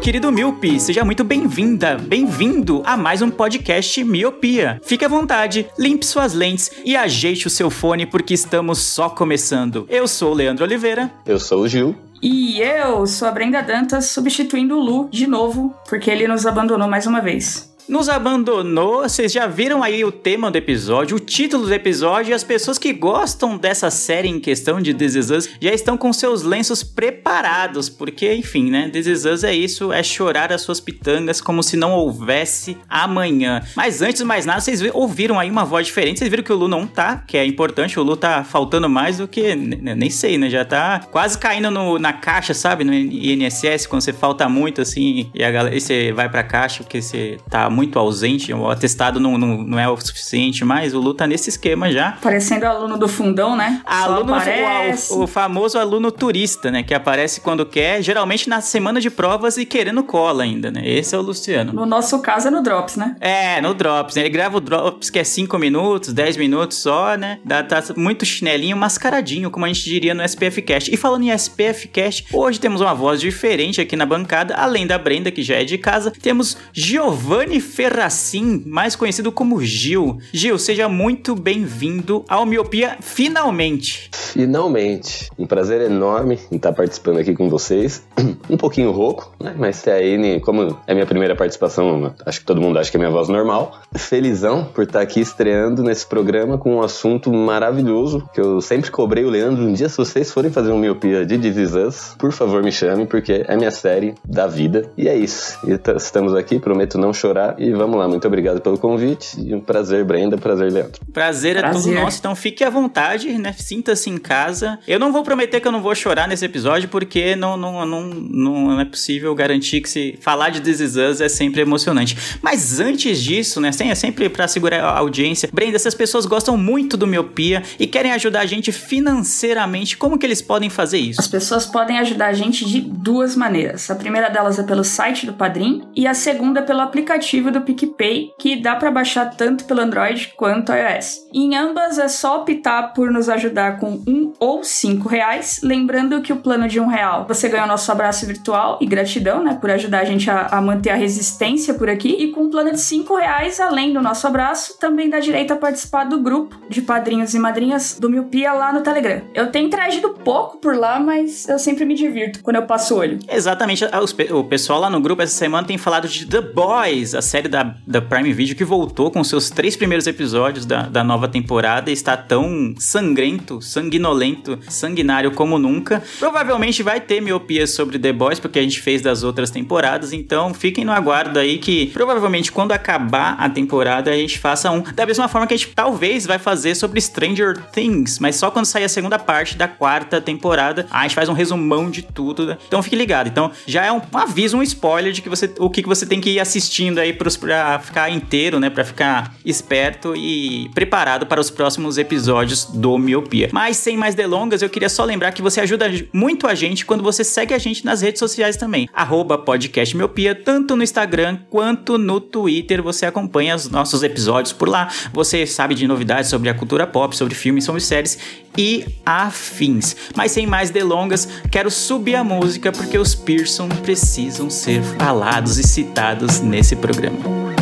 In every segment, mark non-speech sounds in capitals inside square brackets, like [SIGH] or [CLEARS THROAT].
Querido Miopi, seja muito bem-vinda, bem-vindo a mais um podcast Miopia. Fique à vontade, limpe suas lentes e ajeite o seu fone porque estamos só começando. Eu sou o Leandro Oliveira. Eu sou o Gil. E eu sou a Brenda Dantas, substituindo o Lu de novo, porque ele nos abandonou mais uma vez. Nos abandonou, vocês já viram aí o tema do episódio, o título do episódio, e as pessoas que gostam dessa série em questão de This Is Us já estão com seus lenços preparados, porque, enfim, né, This Is Us é isso, é chorar as suas pitangas como se não houvesse amanhã. Mas antes de mais nada, vocês vi- ouviram aí uma voz diferente, vocês viram que o Lu não tá, que é importante, o Lu tá faltando mais do que, nem sei, né, já tá quase caindo no- na caixa, sabe, no INSS, quando você falta muito, assim, e, a galera, e você vai pra caixa porque você tá muito ausente, o atestado não, não, não é o suficiente mais, o Lu tá nesse esquema já. Parecendo aluno do fundão, né? Aluno, aparece. o, o famoso aluno turista, né? Que aparece quando quer, geralmente na semana de provas e querendo cola ainda, né? Esse é o Luciano. No nosso caso é no Drops, né? É, no Drops, né? Ele grava o Drops que é 5 minutos, 10 minutos só, né? Dá, tá muito chinelinho, mascaradinho, como a gente diria no SPF Cast. E falando em SPF Cast, hoje temos uma voz diferente aqui na bancada, além da Brenda, que já é de casa, temos Giovanni Ferracin, mais conhecido como Gil. Gil, seja muito bem-vindo ao Miopia finalmente. Finalmente, um prazer enorme em estar participando aqui com vocês. [CLEARS THROAT] Um pouquinho rouco, né? Mas tá aí, como é minha primeira participação, acho que todo mundo acha que é minha voz normal. Felizão por estar aqui estreando nesse programa com um assunto maravilhoso que eu sempre cobrei o Leandro. Um dia, se vocês forem fazer um miopia de This Is Us, por favor me chame, porque é minha série da vida. E é isso. Estamos aqui, prometo não chorar. E vamos lá, muito obrigado pelo convite. E um prazer, Brenda, prazer, Leandro. Prazer é Prazer. todo nosso, então fique à vontade, né? Sinta-se em casa. Eu não vou prometer que eu não vou chorar nesse episódio, porque não, não, não, não é possível garantir que se falar de This Is Us é sempre emocionante. Mas antes disso, né? É sempre pra segurar a audiência. Brenda, se as pessoas gostam muito do Miopia e querem ajudar a gente financeiramente, como que eles podem fazer As isso? pessoas podem ajudar a gente de duas maneiras. A primeira delas é pelo site do Padrim e a segunda é pelo aplicativo do PicPay, que dá pra baixar tanto pelo Android quanto iOS. Em ambas é só optar por nos ajudar com um ou cinco reais, lembrando que o plano de um real você ganha o nosso abraço virtual e gratidão, né, por ajudar a gente a, a manter a resistência por aqui. E com o plano de cinco reais, além do nosso abraço, também dá direito a participar do grupo de padrinhos e madrinhas do Miopia lá no Telegram. Eu tenho interagido pouco por lá, mas eu sempre me divirto quando eu passo o olho. Exatamente, ah, o pessoal lá no grupo essa semana tem falado de The Boys, a série da, da Prime Video que voltou com seus três primeiros episódios da, da nova temporada e está tão sangrento, sanguinolento, sanguinário como nunca. Provavelmente vai ter miopia sobre The Boys, porque a gente fez das outras temporadas, então fiquem no aguardo aí que provavelmente quando acabar a temporada a gente faça um. Da mesma forma que a gente talvez vai fazer sobre Stranger Things, mas só quando sair a segunda parte da quarta temporada, a gente faz um resumão de tudo. né? Então fique ligado. Então já é um, aviso, um spoiler de que você, o que você tem que ir assistindo aí pra ficar inteiro, né? Pra ficar esperto e preparado para os próximos episódios do Miopia. Mas sem mais delongas, eu queria só lembrar que você ajuda muito a gente quando você segue a gente nas redes sociais também. Arroba podcast Miopia, tanto no Instagram quanto no Twitter. Você acompanha os nossos episódios por lá. Você sabe de novidades sobre a cultura pop, sobre filmes, sobre séries e afins. Mas sem mais delongas, quero subir a música porque os Pearson precisam ser falados e citados nesse programa.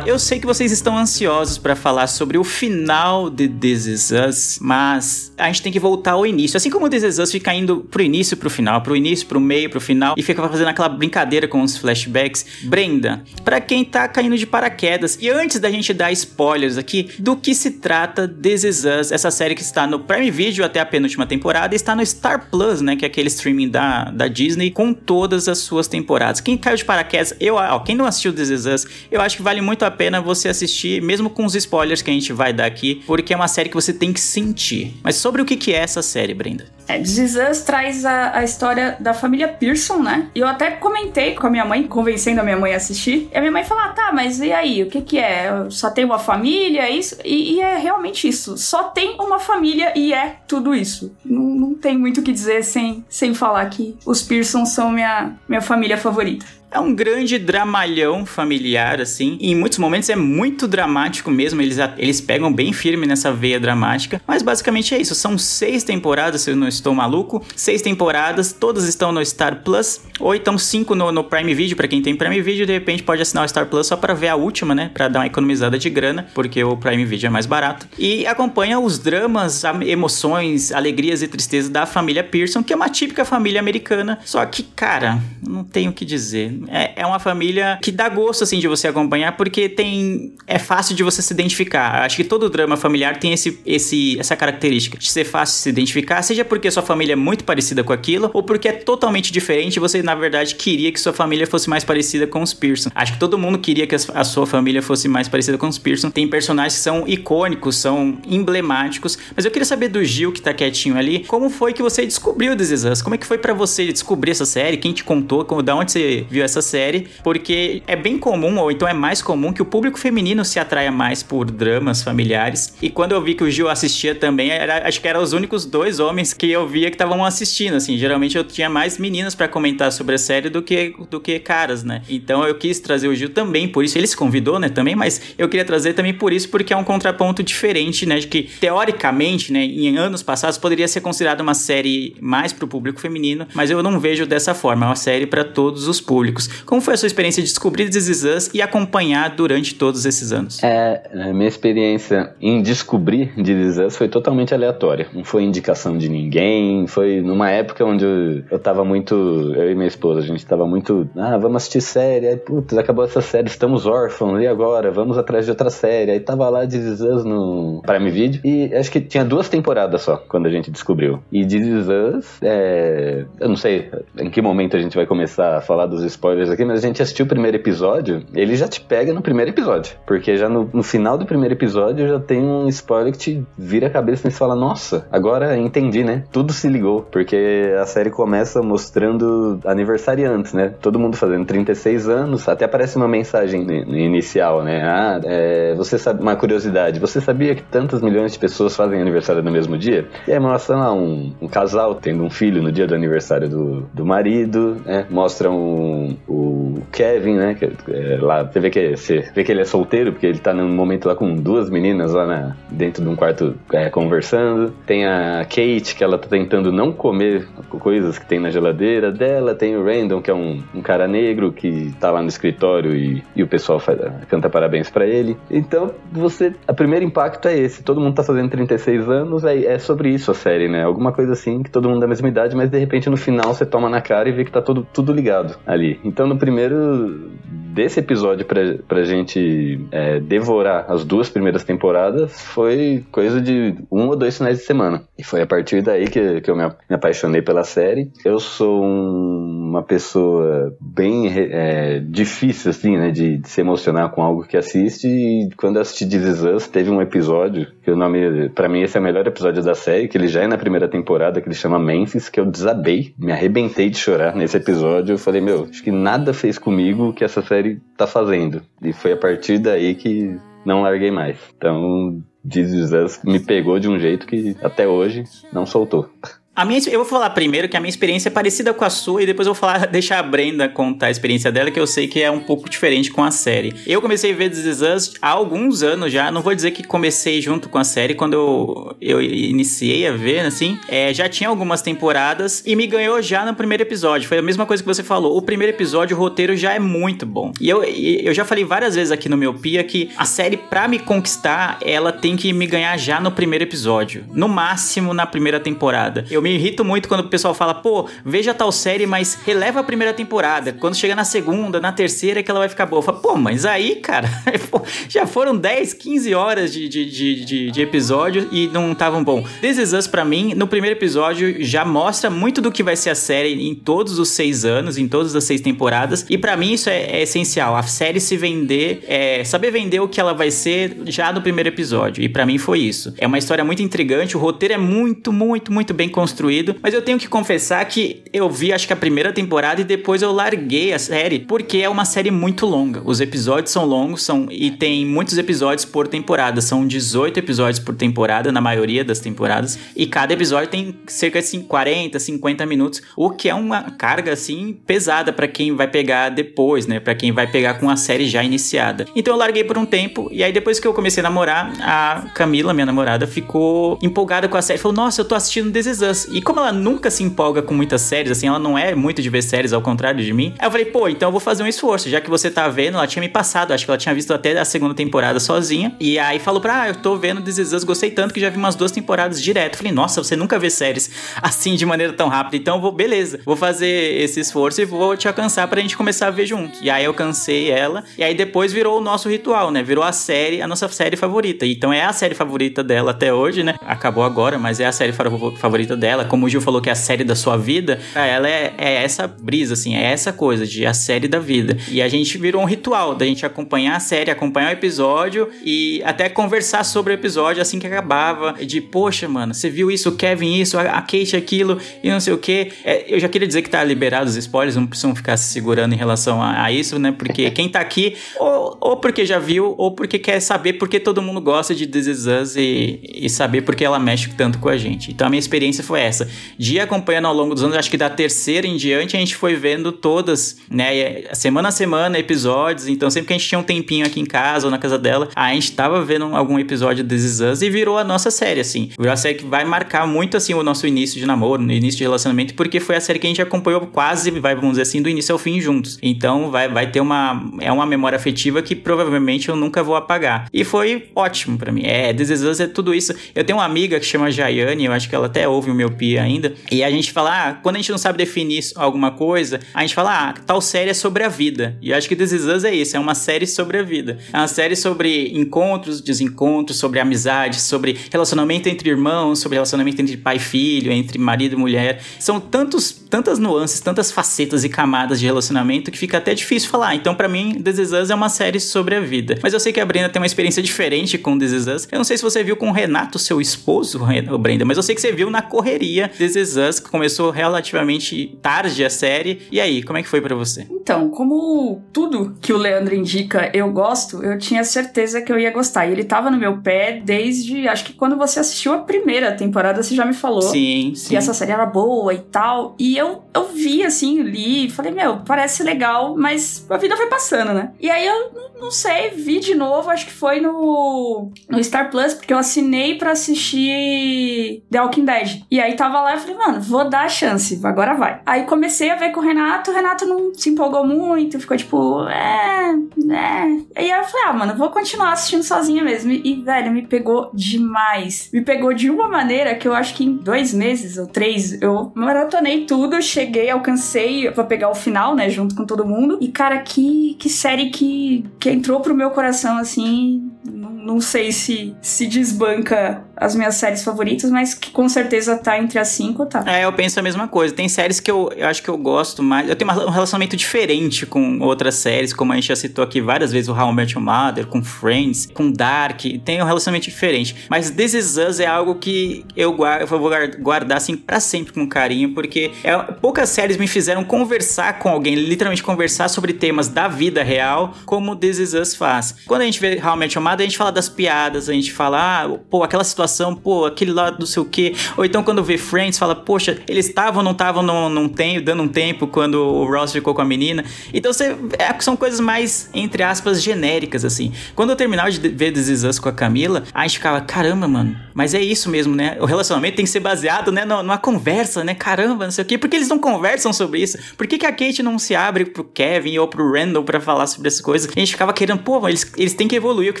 Eu sei que vocês estão ansiosos pra falar sobre o final de This Is Us, mas a gente tem que voltar ao início. Assim como This Is Us fica indo pro início pro final, pro início, pro meio, pro final, e fica fazendo aquela brincadeira com os flashbacks. Brenda, pra quem tá caindo de paraquedas, e antes da gente dar spoilers aqui, do que se trata This Is Us, essa série que está no Prime Video até a penúltima temporada, e está no Star Plus, né, que é aquele streaming da, da Disney, com todas as suas temporadas. Quem caiu de paraquedas, eu, ó, quem não assistiu This Is Us, eu acho que vale muito a pena você assistir, mesmo com os spoilers que a gente vai dar aqui, porque é uma série que você tem que sentir. Mas sobre o que, é essa série, Brenda? É, This Is Us traz a, a história da família Pearson, né? E eu até comentei com a minha mãe, convencendo a minha mãe a assistir. E a minha mãe falou: ah, tá, mas e aí? O que que é? Só tem uma família? É isso? E, e é realmente isso. Só tem uma família e é tudo isso. Não, não tem muito o que dizer sem, sem falar que os Pearson são minha, minha família favorita. É um grande dramalhão familiar, assim. E em muitos momentos é muito dramático mesmo. Eles, eles pegam bem firme nessa veia dramática. Mas basicamente é isso. São seis temporadas, se eu não estou maluco. Seis temporadas, todas estão no Star Plus. Ou então cinco no, no Prime Video. para quem tem Prime Video, de repente pode assinar o Star Plus só para ver a última, né? Pra dar uma economizada de grana, porque o Prime Video é mais barato. E acompanha os dramas, emoções, alegrias e tristezas da família Pearson, que é uma típica família americana. Só que, cara, não tenho o que dizer é, é uma família que dá gosto, assim, de você acompanhar, porque tem. É fácil de você se identificar. Acho que todo drama familiar tem esse, esse, essa característica de ser fácil de se identificar, seja porque sua família é muito parecida com aquilo, ou porque é totalmente diferente você, na verdade, queria que sua família fosse mais parecida com os Pearson. Acho que todo mundo queria que a sua família fosse mais parecida com os Pearson. Tem personagens que são icônicos, são emblemáticos, mas eu queria saber do Gil, que tá quietinho ali, como foi que você descobriu This Is Us? Como é que foi para você descobrir essa série? Quem te contou? Como, da onde você viu essa essa série, porque é bem comum, ou então é mais comum, que o público feminino se atraia mais por dramas familiares. E quando eu vi que o Gil assistia também, era, acho que eram os únicos dois homens que eu via que estavam assistindo, assim. Geralmente eu tinha mais meninas para comentar sobre a série do que, do que caras, né? Então eu quis trazer o Gil também, por isso ele se convidou, né, também, mas eu queria trazer também por isso, porque é um contraponto diferente, né, de que teoricamente, né, em anos passados poderia ser considerada uma série mais pro público feminino, mas eu não vejo dessa forma, é uma série para todos os públicos. Como foi a sua experiência de descobrir This Is Us e acompanhar durante todos esses anos? É, minha experiência em descobrir This Is Us foi totalmente aleatória. Não foi indicação de ninguém, foi numa época onde eu, eu tava muito, eu e minha esposa, a gente tava muito, ah, vamos assistir série, aí putz, acabou essa série, estamos órfãos, e agora? Vamos atrás de outra série. Aí tava lá This Is Us no Prime Video e acho que tinha duas temporadas só quando a gente descobriu. E This Is Us, é, eu não sei em que momento a gente vai começar a falar dos spoilers spoilers aqui, mas a gente assistiu o primeiro episódio, ele já te pega no primeiro episódio. Porque já no, no final do primeiro episódio já tem um spoiler que te vira a cabeça e fala, nossa, agora entendi, né? Tudo se ligou. Porque a série começa mostrando aniversariantes, né? Todo mundo fazendo 36 anos, até aparece uma mensagem inicial, né? Ah, é, você sabe, uma curiosidade, você sabia que tantas milhões de pessoas fazem aniversário no mesmo dia? E aí mostra lá um, um casal tendo um filho no dia do aniversário do, do marido, né? Mostra um, o Kevin, né? Que, é, lá, você vê, que, você vê que ele é solteiro, porque ele tá num momento lá com duas meninas lá na, dentro de um quarto é, conversando. Tem a Kate, que ela tá tentando não comer coisas que tem na geladeira dela. Tem o Random, que é um, um cara negro que tá lá no escritório e, e o pessoal faz, canta parabéns para ele. Então, você. O primeiro impacto é esse. Todo mundo tá fazendo 36 anos, é, é sobre isso a série, né? Alguma coisa assim, que todo mundo da mesma idade, mas de repente no final você toma na cara e vê que tá tudo, tudo ligado ali. Então no primeiro desse episódio pra, pra gente é, devorar as duas primeiras temporadas foi coisa de um ou dois finais de semana. E foi a partir daí que, que eu me, apaixonei pela série. Eu sou um, uma pessoa bem é, difícil, assim, né, de, de, se emocionar com algo que assiste. E quando eu assisti This Is Us, teve um episódio que o nome, para mim, esse é o melhor episódio da série, que ele já é na primeira temporada, que ele chama Memphis, que eu desabei, me arrebentei de chorar nesse episódio. Eu falei, meu, acho que nada fez comigo que essa série tá fazendo. E foi a partir daí que não larguei mais. Então, Us me pegou de um jeito que até hoje não soltou. A minha, eu vou falar primeiro que a minha experiência é parecida com a sua e depois eu vou falar, [LAUGHS] deixar a Brenda contar a experiência dela, que eu sei que é um pouco diferente com a série. Eu comecei a ver This Is Us há alguns anos já, não vou dizer que comecei junto com a série, quando eu, eu iniciei a ver, assim, é, já tinha algumas temporadas e me ganhou já no primeiro episódio. Foi a mesma coisa que você falou. O primeiro episódio, o roteiro já é muito bom. E eu, eu já falei várias vezes aqui no meu Pia que a série, pra me conquistar, ela tem que me ganhar já no primeiro episódio. No máximo na primeira temporada. Eu me irrito muito quando o pessoal fala, pô, veja tal série, mas releva a primeira temporada. Quando chega na segunda, na terceira, é que ela vai ficar boa. Falo, pô, mas aí, cara, [LAUGHS] já foram 10, 15 horas de, de, de, de, de episódio e não estavam bom. This Is Us, pra mim, no primeiro episódio, já mostra muito do que vai ser a série em todos os seis anos, em todas as seis temporadas. E para mim isso é, é, essencial. A série se vender, é, saber vender o que ela vai ser já no primeiro episódio. E para mim foi isso. É uma história muito intrigante, o roteiro é muito, muito, muito bem construído construído, mas eu tenho que confessar que eu vi acho que a primeira temporada e depois eu larguei a série, porque é uma série muito longa. Os episódios são longos são e tem muitos episódios por temporada, são 18 episódios por temporada na maioria das temporadas, e cada episódio tem cerca de 40, 50 minutos, o que é uma carga assim pesada para quem vai pegar depois, né? Para quem vai pegar com a série já iniciada. Então eu larguei por um tempo e aí depois que eu comecei a namorar, a Camila, minha namorada, ficou empolgada com a série, falou: "Nossa, eu tô assistindo This Is Us". E como ela nunca se empolga com muitas séries, assim, ela não é muito de ver séries, ao contrário de mim, aí eu falei, pô, então eu vou fazer um esforço, já que você tá vendo, ela tinha me passado, acho que ela tinha visto até a segunda temporada sozinha, e aí falou pra, ah, eu tô vendo This Is Us, gostei tanto que já vi umas duas temporadas direto. Eu falei, nossa, você nunca vê séries [LAUGHS] assim de maneira tão rápida, então eu vou, beleza, vou fazer esse esforço e vou te alcançar pra gente começar a ver junto. E aí eu cansei ela, e aí depois virou o nosso ritual, né? Virou a série, a nossa série favorita. Então é a série favorita dela até hoje, né? Acabou agora, mas é a série favorita dela. Como o Gil falou que é a série da sua vida, ela é, é essa brisa, assim, é essa coisa de a série da vida. E a gente virou um ritual da gente acompanhar a série, acompanhar o episódio e até conversar sobre o episódio assim que acabava. De, poxa, mano, você viu isso, o Kevin isso, a Kate aquilo e não sei o que. É, eu já queria dizer que tá liberado os spoilers, não precisam ficar se segurando em relação a, a isso, né? Porque [LAUGHS] quem tá aqui, ou, ou, porque já viu, ou porque quer saber porque todo mundo gosta de This Is Us e, e saber porque ela mexe tanto com a gente. Então a minha experiência foi essa, de acompanhando ao longo dos anos, acho que da terceira em diante, a gente foi vendo todas, né? Semana a semana, episódios. Então, sempre que a gente tinha um tempinho aqui em casa ou na casa dela, a gente tava vendo algum episódio de Us e virou a nossa série, assim. Virou a série que vai marcar muito, assim, o nosso início de namoro, no início de relacionamento, porque foi a série que a gente acompanhou quase, vai, vamos dizer assim, do início ao fim juntos. Então, vai, vai ter uma. É uma memória afetiva que provavelmente eu nunca vou apagar. E foi ótimo para mim. É, This Is Us é tudo isso. Eu tenho uma amiga que chama Jaiane, eu acho que ela até ouve o meu pia ainda, e a gente fala, ah, quando a gente não sabe definir alguma coisa, a gente fala, ah, tal série é sobre a vida. E eu acho que This Is Us é isso, é uma série sobre a vida. É uma série sobre encontros, desencontros, sobre amizade, sobre relacionamento entre irmãos, sobre relacionamento entre pai e filho, entre marido e mulher. São tantos, tantas nuances, tantas facetas e camadas de relacionamento que fica até difícil falar. Então, para mim, This Is Us é uma série sobre a vida. Mas eu sei que a Brenda tem uma experiência diferente com This Is Us. Eu não sei se você viu com o Renato, seu esposo, Brenda, mas eu sei que você viu na correria This Is Us, que começou relativamente tarde a série. E aí, como é que foi para você? Então, como tudo que o Leandro indica eu gosto, eu tinha certeza que eu ia gostar. E ele tava no meu pé desde, acho que quando você assistiu a primeira temporada, você já me falou sim, sim. que essa série era boa e tal. E eu, eu vi, assim, li, falei, meu, parece legal, mas a vida foi passando, né? E aí eu não sei, vi de novo, acho que foi no, no Star Plus, porque eu assinei para assistir The Walking Dead. E aí tava lá e falei, mano, vou dar a chance, agora vai. Aí comecei a ver com o Renato, o Renato não se empolgou muito, ficou tipo, é, é. E aí eu falei, ah, mano, vou continuar assistindo sozinha mesmo. E, velho, me pegou demais. Me pegou de uma maneira que eu acho que em dois meses ou três eu maratonei tudo, cheguei, alcancei pra pegar o final, né, junto com todo mundo. E, cara, que, que série que, que entrou pro meu coração, assim, não sei se se desbanca as minhas séries favoritas, mas que com certeza tá entre as cinco, tá? É, eu penso a mesma coisa. Tem séries que eu, eu acho que eu gosto mais. Eu tenho um relacionamento diferente com outras séries, como a gente já citou aqui várias vezes, o How I Met Your Mother, com Friends, com Dark. Tem um relacionamento diferente. Mas This Is Us é algo que eu, guardo, eu vou guardar assim pra sempre com carinho, porque é, poucas séries me fizeram conversar com alguém, literalmente conversar sobre temas da vida real, como This Is Us faz. Quando a gente vê How I Met Your Mother, a gente fala das piadas, a gente fala, ah, pô, aquela situação, pô, aquele lado não sei o quê. Ou então quando vê Friends, fala, poxa, eles estavam não estavam num, num tempo, dando um tempo quando o Ross ficou com a menina. Então você, é, são coisas mais, entre aspas, genéricas, assim. Quando eu terminava de ver This Is Us com a Camila, a gente ficava, caramba, mano, mas é isso mesmo, né? O relacionamento tem que ser baseado, né, numa conversa, né? Caramba, não sei o quê. Por que eles não conversam sobre isso? Por que, que a Kate não se abre pro Kevin ou pro Randall para falar sobre essas coisas? A gente ficava querendo, pô, eles, eles têm que evoluir. Eu que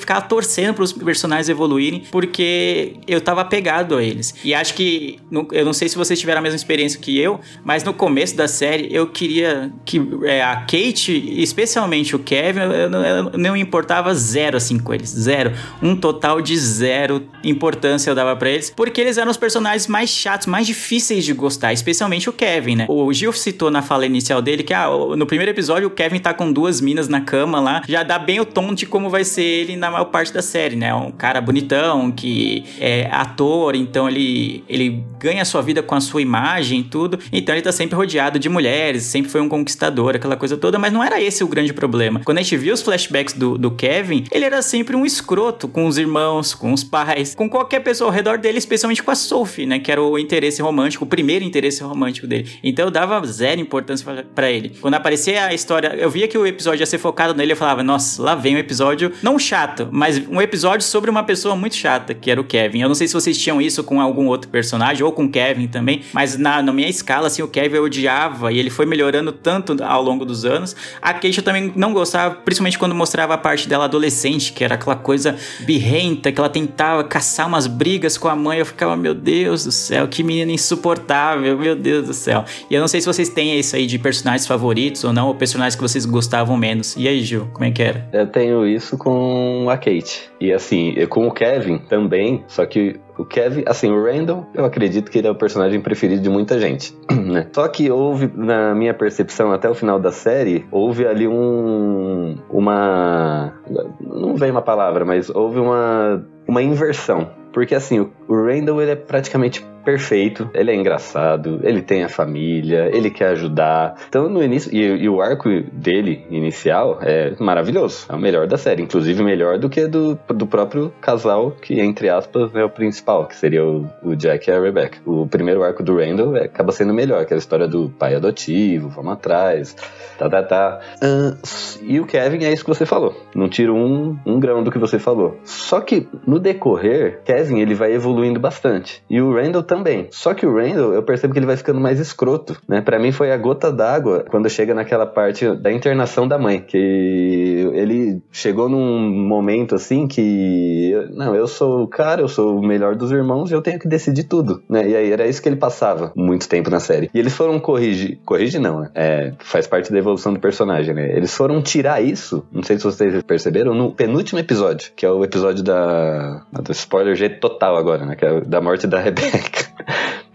ficava torcendo pros personagens evoluírem, porque eu tava apegado a eles. E acho que, eu não sei se vocês tiveram a mesma experiência que eu, mas no começo da série eu queria que é, a Kate, especialmente o Kevin, eu, eu, eu não importava zero assim com eles. Zero. Um total de zero importância eu dava para eles, porque eles eram os personagens mais chatos, mais difíceis de gostar, especialmente o Kevin, né? O Gil citou na fala inicial dele que ah, no primeiro episódio o Kevin tá com duas minas na cama lá, já dá bem o tom de como vai ser ele na maior parte da série, né? Um cara bonitão, que é ator, então ele, ele ganha sua vida com a sua imagem e tudo, então ele tá sempre rodeado de mulheres, sempre foi um conquistador, aquela coisa toda, mas não era esse o grande problema. Quando a gente viu os flashbacks do, do Kevin, ele era sempre um escroto com os irmãos, com os pais, com qualquer pessoa ao redor dele, especialmente com a Sophie, né? Que era o interesse romântico, o primeiro interesse romântico dele. Então eu dava zero importância para ele. Quando aparecia a história, eu via que o episódio ia ser focado nele, eu falava, nossa, lá vem um episódio, não chato, mas um episódio sobre uma pessoa muito chata, que era o Kevin. Eu não sei se vocês tinham isso com algum outro personagem, ou com Kevin também, mas na, na minha escala, assim, o Kevin eu odiava e ele foi melhorando tanto ao longo dos anos. A Kate eu também não gostava, principalmente quando mostrava a parte dela adolescente, que era aquela coisa birrenta, que ela tentava caçar umas brigas com a mãe. Eu ficava, meu Deus do céu, que menina insuportável, meu Deus do céu. E eu não sei se vocês têm isso aí de personagens favoritos ou não, ou personagens que vocês gostavam menos. E aí, Gil, como é que era? Eu tenho isso com a Kate. E assim, com o Kevin também, só que o Kevin, assim, o Randall, eu acredito que ele é o personagem preferido de muita gente, [CLEARS THROAT] né? Só que houve, na minha percepção, até o final da série, houve ali um. Uma. Não vem uma palavra, mas houve uma. Uma inversão. Porque assim, o Randall ele é praticamente perfeito, ele é engraçado, ele tem a família, ele quer ajudar. Então, no início, e, e, o arco dele inicial é maravilhoso, é o melhor da série, inclusive melhor do que do, do próprio casal, que entre aspas é o principal, que seria o, o Jack e a Rebecca. O primeiro arco do Randall é, acaba sendo melhor, aquela história do pai adotivo, vamos atrás, tá, tá, tá. Uh, e o Kevin é isso que você falou, não tiro um, um grão do que você falou. Só que no decorrer, Kevin ele vai evoluindo bastante, e o Randall também. Só que o Randall, eu percebo que ele vai ficando mais escroto, né? Para mim foi a gota d'água quando chega naquela parte da internação da mãe, que ele chegou num momento assim que não, eu sou o cara, eu sou o melhor dos irmãos e eu tenho que decidir tudo, né? E aí era isso que ele passava muito tempo na série. E eles foram corrigir, corrigir não, né? É, faz parte da evolução do personagem, né? Eles foram tirar isso, não sei se vocês perceberam, no penúltimo episódio, que é o episódio da do spoiler jeito total agora, né? Que é da morte da [LAUGHS] Rebecca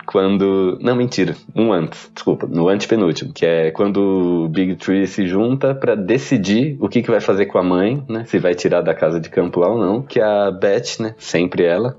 quando. Não, mentira. Um antes. Desculpa. No antepenúltimo. Que é quando o Big Tree se junta para decidir o que, que vai fazer com a mãe, né? Se vai tirar da casa de campo lá ou não. Que a Beth, né? Sempre ela,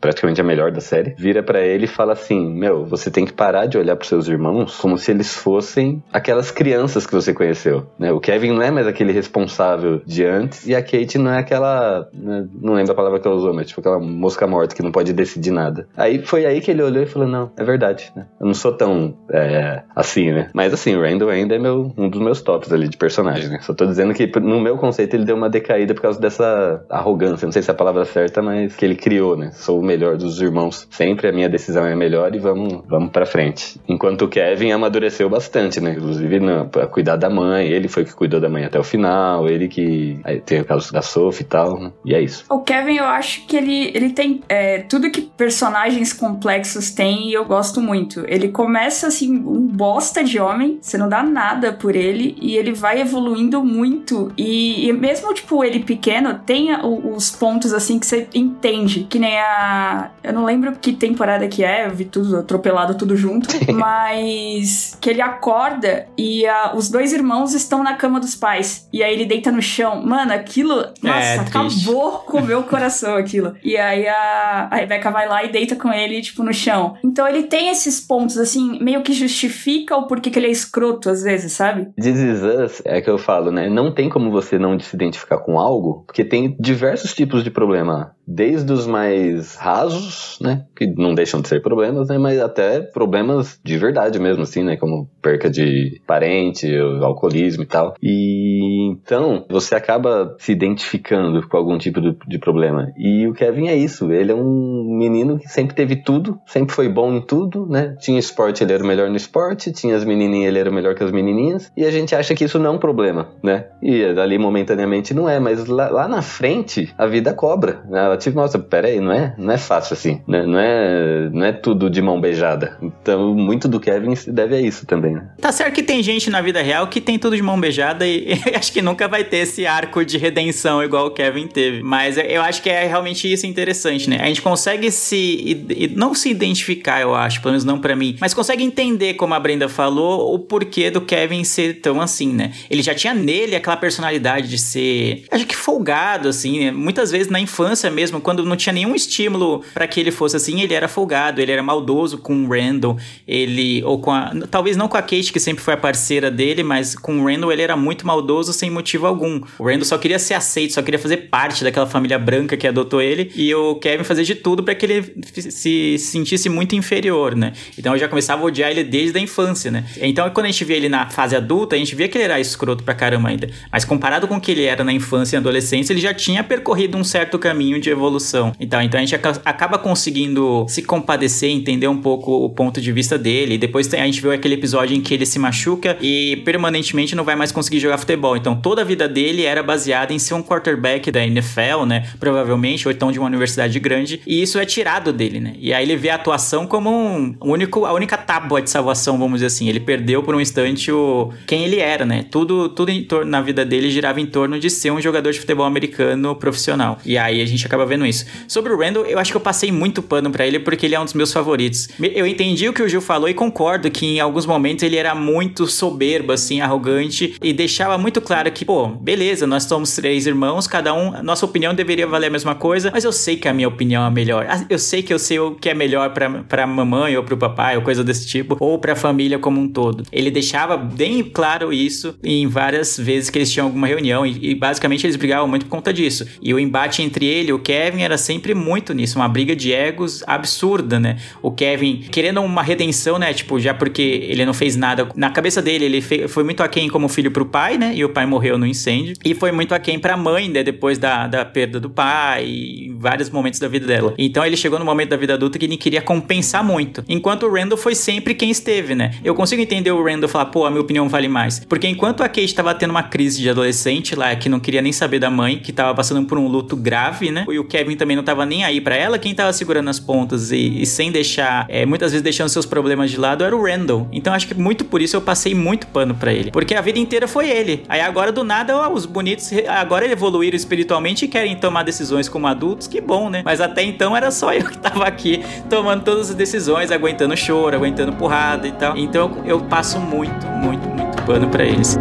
praticamente a melhor da série, vira para ele e fala assim: Meu, você tem que parar de olhar pros seus irmãos como se eles fossem aquelas crianças que você conheceu. Né? O Kevin não é mais aquele responsável de antes e a Kate não é aquela. Né? Não lembro a palavra que ela usou, mas tipo aquela mosca morta que não pode decidir nada. Aí foi aí que ele olhou e falou: Não, é verdade, né? Eu não sou tão é, assim, né? Mas assim, o Randall ainda é meu, um dos meus tops ali de personagem, né? Só tô dizendo que no meu conceito ele deu uma decaída por causa dessa arrogância, não sei se é a palavra certa, mas que ele criou, né? Sou o melhor dos irmãos, sempre a minha decisão é melhor e vamos, vamos pra frente. Enquanto o Kevin amadureceu bastante, né? Inclusive não, pra cuidar da mãe, ele foi que cuidou da mãe até o final, ele que aí tem o caso da Sophie e tal, né? e é isso. O Kevin, eu acho que ele, ele tem é, tudo que personagens complexos têm e eu gosto muito. Ele começa assim, um bosta de homem, você não dá nada por ele, e ele vai evoluindo muito. E, e mesmo, tipo, ele pequeno, tem os pontos assim que você entende. Que nem a. Eu não lembro que temporada que é, eu vi tudo atropelado tudo junto, [LAUGHS] mas que ele acorda e a- os dois irmãos estão na cama dos pais. E aí ele deita no chão. Mano, aquilo. Nossa, É, triste. acabou com o meu coração aquilo. E aí a, a Rebecca vai lá e deita com ele, tipo, no chão. Então ele tem esses pontos, assim, meio que justifica o porquê que ele é escroto às vezes, sabe? This is Us é que eu falo, né? Não tem como você não se identificar com algo, porque tem diversos tipos de problema. Desde os mais rasos, né? Que não deixam de ser problemas, né? Mas até problemas de verdade mesmo, assim, né? Como perca de parente, alcoolismo e tal. E então você acaba se identificando com algum tipo de, de problema. E o Kevin é isso. Ele é um menino que sempre teve tudo, sempre foi bom em tudo, né? Tinha esporte, ele era o melhor no esporte, tinha as menininhas, ele era o melhor que as menininhas. E a gente acha que isso não é um problema, né? E ali momentaneamente não é, mas lá, lá na frente a vida cobra. né? Ela tipo, nossa, peraí, não é, não é fácil assim, né? Não é, não é tudo de mão beijada. Então, muito do Kevin se deve a isso também, né? Tá certo que tem gente na vida real que tem tudo de mão beijada e, [LAUGHS] e acho que nunca vai ter esse arco de redenção igual o Kevin teve. Mas eu- acho que é realmente isso interessante, né? A gente consegue se. não se identificar, eu acho, pelo menos não pra mim, mas consegue entender, como a Brenda falou, o porquê do Kevin ser tão assim, né? Ele já tinha nele aquela personalidade de ser. Acho que folgado, assim, né? Muitas vezes na infância mesmo, quando não tinha nenhum estímulo pra que ele fosse assim, ele era folgado, ele era maldoso com o Randall, ele. Ou com a. Talvez não com a Kate, que sempre foi a parceira dele, mas com o Randall ele era muito maldoso sem motivo algum. O Randall só queria ser aceito, só queria fazer parte daquela família branca que adotou ele, e o Kevin fazia de tudo pra que ele se sentisse muito inferior, né? Então eu já começava a odiar ele desde a infância, né? Então quando a gente via ele na fase adulta, a gente via que ele era escroto pra caramba ainda. Mas comparado com o que ele era na infância e adolescência, ele já tinha percorrido um certo caminho de evolução. Então, então gente aca- acaba conseguindo se compadecer, entender um pouco o ponto de vista dele. E depois a gente viu aquele episódio em que ele se machuca e permanentemente não vai mais conseguir jogar futebol. Então toda a vida dele era baseada em ser um quarterback da NFL, né? Provavelmente, ou então de uma universidade grande. E isso é tirado dele, né? E aí ele vê a atuação como um único, a única tábua de salvação, vamos dizer assim. Ele perdeu por um instante o quem ele era, né? Tudo, tudo na vida dele girava em torno de ser um jogador de futebol americano profissional. E aí a gente acaba vendo isso. Sobre o Randall, eu acho que eu passei muito pano pra ele porque ele é um dos meus favoritos. Eu entendi o que o Gil falou e concordo que em alguns momentos ele era muito soberbo, assim, arrogante e deixava muito claro que, pô, beleza, nós somos três irmãos, cada um, nossa opinião deveria valer a mesma coisa, mas eu sei que a minha opinião é melhor. Ah, Eu sei que eu sei o que é melhor pra, pra mamãe ou pro papai ou coisa desse tipo, ou pra família como um todo. Ele deixava bem claro isso em várias vezes que eles tinham alguma reunião e, e basicamente eles brigavam muito por conta disso. E o embate entre ele e o Kevin era sempre muito nisso, uma briga de egos absurda, né? O Kevin querendo uma redenção, né? Tipo, já porque ele não fez nada. Na cabeça dele, ele fe- foi muito aquém como filho pro pai, né? E o pai morreu no incêndio. E foi muito aquém pra mãe, né? Depois da, da perda do pai e vários momentos da vida dela. Então ele chegou no momento da vida adulta que ele queria compensar muito. Enquanto o Randall foi sempre quem esteve, né? Eu consigo entender o Randall falar, pô, a minha opinião vale mais. Porque enquanto a Kate tava tendo uma crise de adolescente lá, que não queria nem saber da mãe, que tava passando por um luto grave, né? E o Kevin também não tava nem aí pra ela, quem tava segurando as pontas e, e sem deixar, é, muitas vezes deixando seus problemas de lado, era o Randall. Então acho que muito por isso eu passei muito pano pra ele. Porque a vida inteira foi ele. Aí agora do nada, ó, os bonitos agora evoluíram espiritualmente e querem tomar decisões como adultos, que bom, né? Mas até então era só [LAUGHS] eu que tava aqui tomando todas as decisões, aguentando choro, aguentando porrada e tal. Então eu passo muito, muito, muito pano pra eles.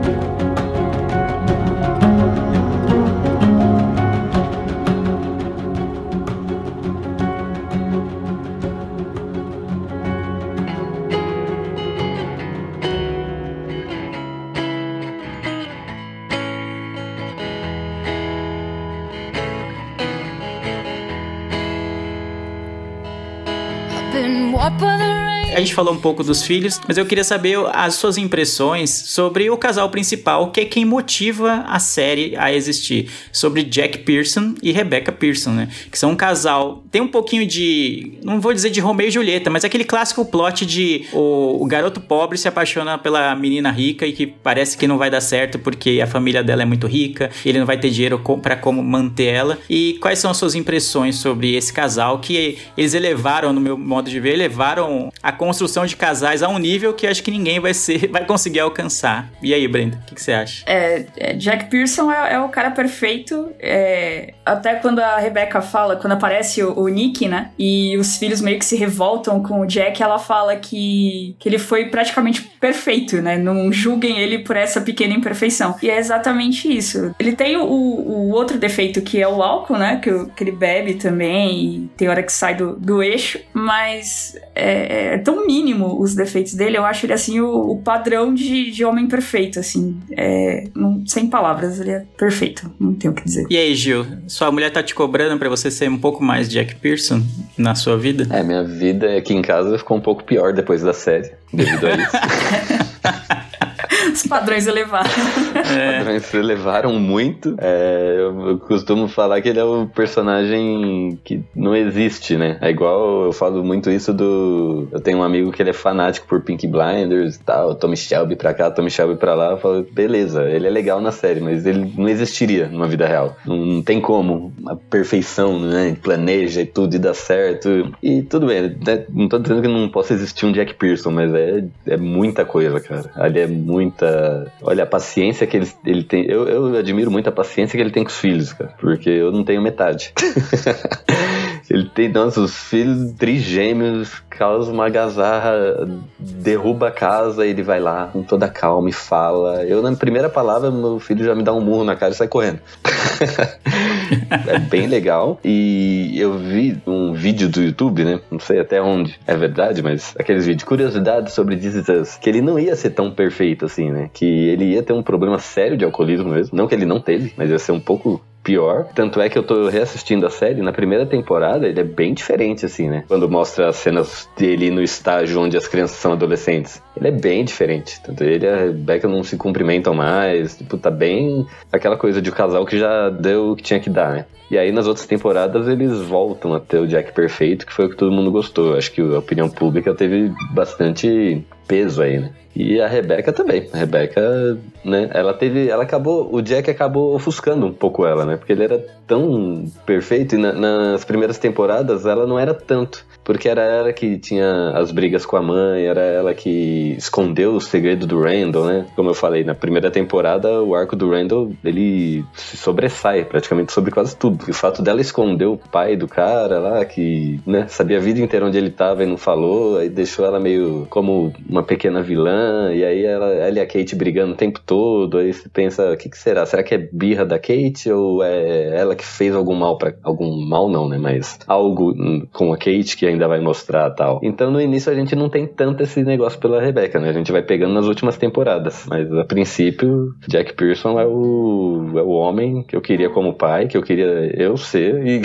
Gente falou um pouco dos filhos, mas eu queria saber as suas impressões sobre o casal principal, que é quem motiva a série a existir. Sobre Jack Pearson e Rebecca Pearson, né? Que são um casal. Tem um pouquinho de. Não vou dizer de Romeu e Julieta, mas aquele clássico plot de o, o garoto pobre se apaixona pela menina rica e que parece que não vai dar certo porque a família dela é muito rica, ele não vai ter dinheiro pra como manter ela. E quais são as suas impressões sobre esse casal que eles elevaram, no meu modo de ver, levaram a construção de casais a um nível que acho que ninguém vai ser, [LAUGHS] vai conseguir alcançar. E aí, Brenda, o que, que, você acha? É, é Jack Pearson é, é, o cara perfeito. É, até quando a Rebecca fala, quando aparece o, o, Nick, né? E os filhos meio que se revoltam com o Jack, ela fala que, que ele foi praticamente perfeito, né? Não julguem ele por essa pequena imperfeição. E é exatamente isso. Ele tem o, o outro defeito que é o álcool, né? Que, que ele bebe também e tem hora que sai do, do eixo, mas é, é mínimo os defeitos dele, eu acho ele assim o, o padrão de, de homem perfeito, assim. É, não, sem palavras, ele é perfeito, não tenho o que dizer. E aí, Gil, sua mulher tá te cobrando para você ser um pouco mais Jack Pearson na sua vida? É, minha vida aqui em casa ficou um pouco pior depois da série, devido a isso. [LAUGHS] [LAUGHS] Os padrões elevaram. É. Os padrões elevaram muito. É, eu costumo falar que ele é o personagem que não existe, né? É igual eu falo muito isso do. Eu tenho um amigo que ele é fanático por Pink Blinders e tal, Tommy Shelby pra cá, Tommy Shelby pra lá. Eu falo, beleza, ele é legal na série, mas ele não existiria numa vida real. Não, não tem como. A perfeição, né? Planeja e tudo e dá certo. E tudo bem, né? não tô dizendo que não possa existir um Jack Pearson, mas é, é muita coisa, cara. Ali é muito muita. Olha, a paciência que ele, ele tem. Eu, eu admiro muito a paciência que ele tem com os filhos, cara. Porque eu não tenho metade. [LAUGHS] ele tem, nossa, os filhos trigêmeos, causa uma gazarra, derruba a casa, ele vai lá com toda calma e fala. Eu, na primeira palavra, meu filho já me dá um murro na cara e sai correndo. [LAUGHS] é bem legal. E eu vi um vídeo do YouTube, né? Não sei até onde é verdade, mas aqueles vídeos, curiosidades sobre This que ele não ia ser tão perfeito assim, né? Que ele ia ter um problema sério de alcoolismo mesmo. Não que ele não teve, mas ia ser um pouco pior. Tanto é que eu tô reassistindo a série, na primeira temporada ele é bem diferente, assim, né? Quando mostra as cenas dele no estágio onde as crianças são adolescentes. Ele é bem diferente. Tanto ele e a Rebecca não se cumprimentam mais. Tipo, tá bem aquela coisa de um casal que já deu o que tinha que dar, né? E aí nas outras temporadas eles voltam a ter o Jack perfeito, que foi o que todo mundo gostou. Acho que a opinião pública teve bastante peso aí, né? E a Rebeca também. A Rebeca, né? Ela teve. Ela acabou. O Jack acabou ofuscando um pouco ela, né? Porque ele era tão perfeito e na, nas primeiras temporadas ela não era tanto. Porque era ela que tinha as brigas com a mãe, era ela que escondeu o segredo do Randall, né? Como eu falei, na primeira temporada, o arco do Randall, ele se sobressai praticamente sobre quase tudo. O fato dela esconder o pai do cara lá, que, né, sabia a vida inteira onde ele tava e não falou, aí deixou ela meio como uma pequena vilã, e aí ela, ela e a Kate brigando o tempo todo, aí você pensa, o que, que será? Será que é birra da Kate ou é ela que fez algum mal para algum mal não, né? Mas algo com a Kate que ainda vai mostrar tal. Então no início a gente não tem tanto esse negócio pela Rebecca, né? A gente vai pegando nas últimas temporadas. Mas a princípio, Jack Pearson é o, é o homem que eu queria como pai, que eu queria eu ser e,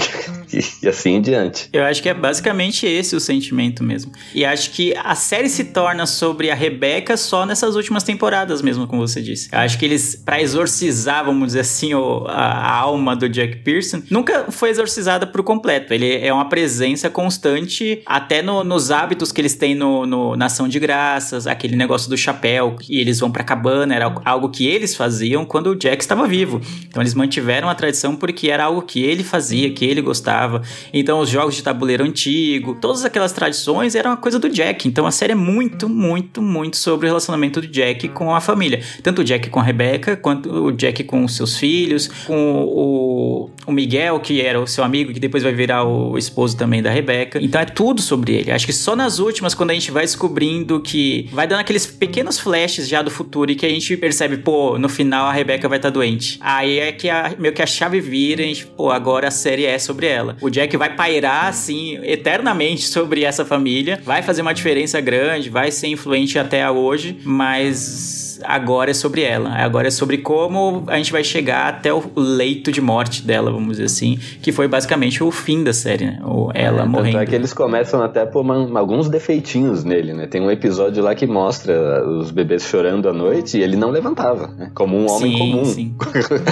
e, [LAUGHS] e assim em diante. Eu acho que é basicamente esse o sentimento mesmo. E acho que a série se torna sobre a Rebecca só nessas últimas temporadas mesmo, como você disse. Eu acho que eles, para exorcizar, vamos dizer assim, o, a, a alma do Jack Pearson, nunca foi exorcizada por completo. Ele é uma presença constante até no, nos hábitos que eles têm no, no, na ação de graças, aquele negócio do chapéu, e eles vão pra cabana, era algo que eles faziam quando o Jack estava vivo. Então eles mantiveram a tradição porque era algo que ele fazia, que ele gostava. Então os jogos de tabuleiro antigo, todas aquelas tradições eram uma coisa do Jack. Então a série é muito, muito, muito sobre o relacionamento do Jack com a família. Tanto o Jack com a Rebecca, quanto o Jack com os seus filhos, com o, o Miguel, que era o seu amigo, que depois vai virar o esposo também da Rebecca. Então é tudo sobre ele. Acho que só nas últimas, quando a gente vai descobrindo que. Vai dando aqueles pequenos flashes já do futuro e que a gente percebe, pô, no final a Rebecca vai estar tá doente. Aí é que a, meio que a chave vira e gente, pô, agora a série é sobre ela. O Jack vai pairar, assim, eternamente sobre essa família, vai fazer uma diferença grande, vai ser influente até hoje, mas agora é sobre ela. Agora é sobre como a gente vai chegar até o leito de morte dela, vamos dizer assim, que foi basicamente o fim da série, né? Ou ela é, morrendo. É que eles começam até por uma, alguns defeitinhos nele, né? Tem um episódio lá que mostra os bebês chorando à noite e ele não levantava, né? Como um homem sim, comum. Sim.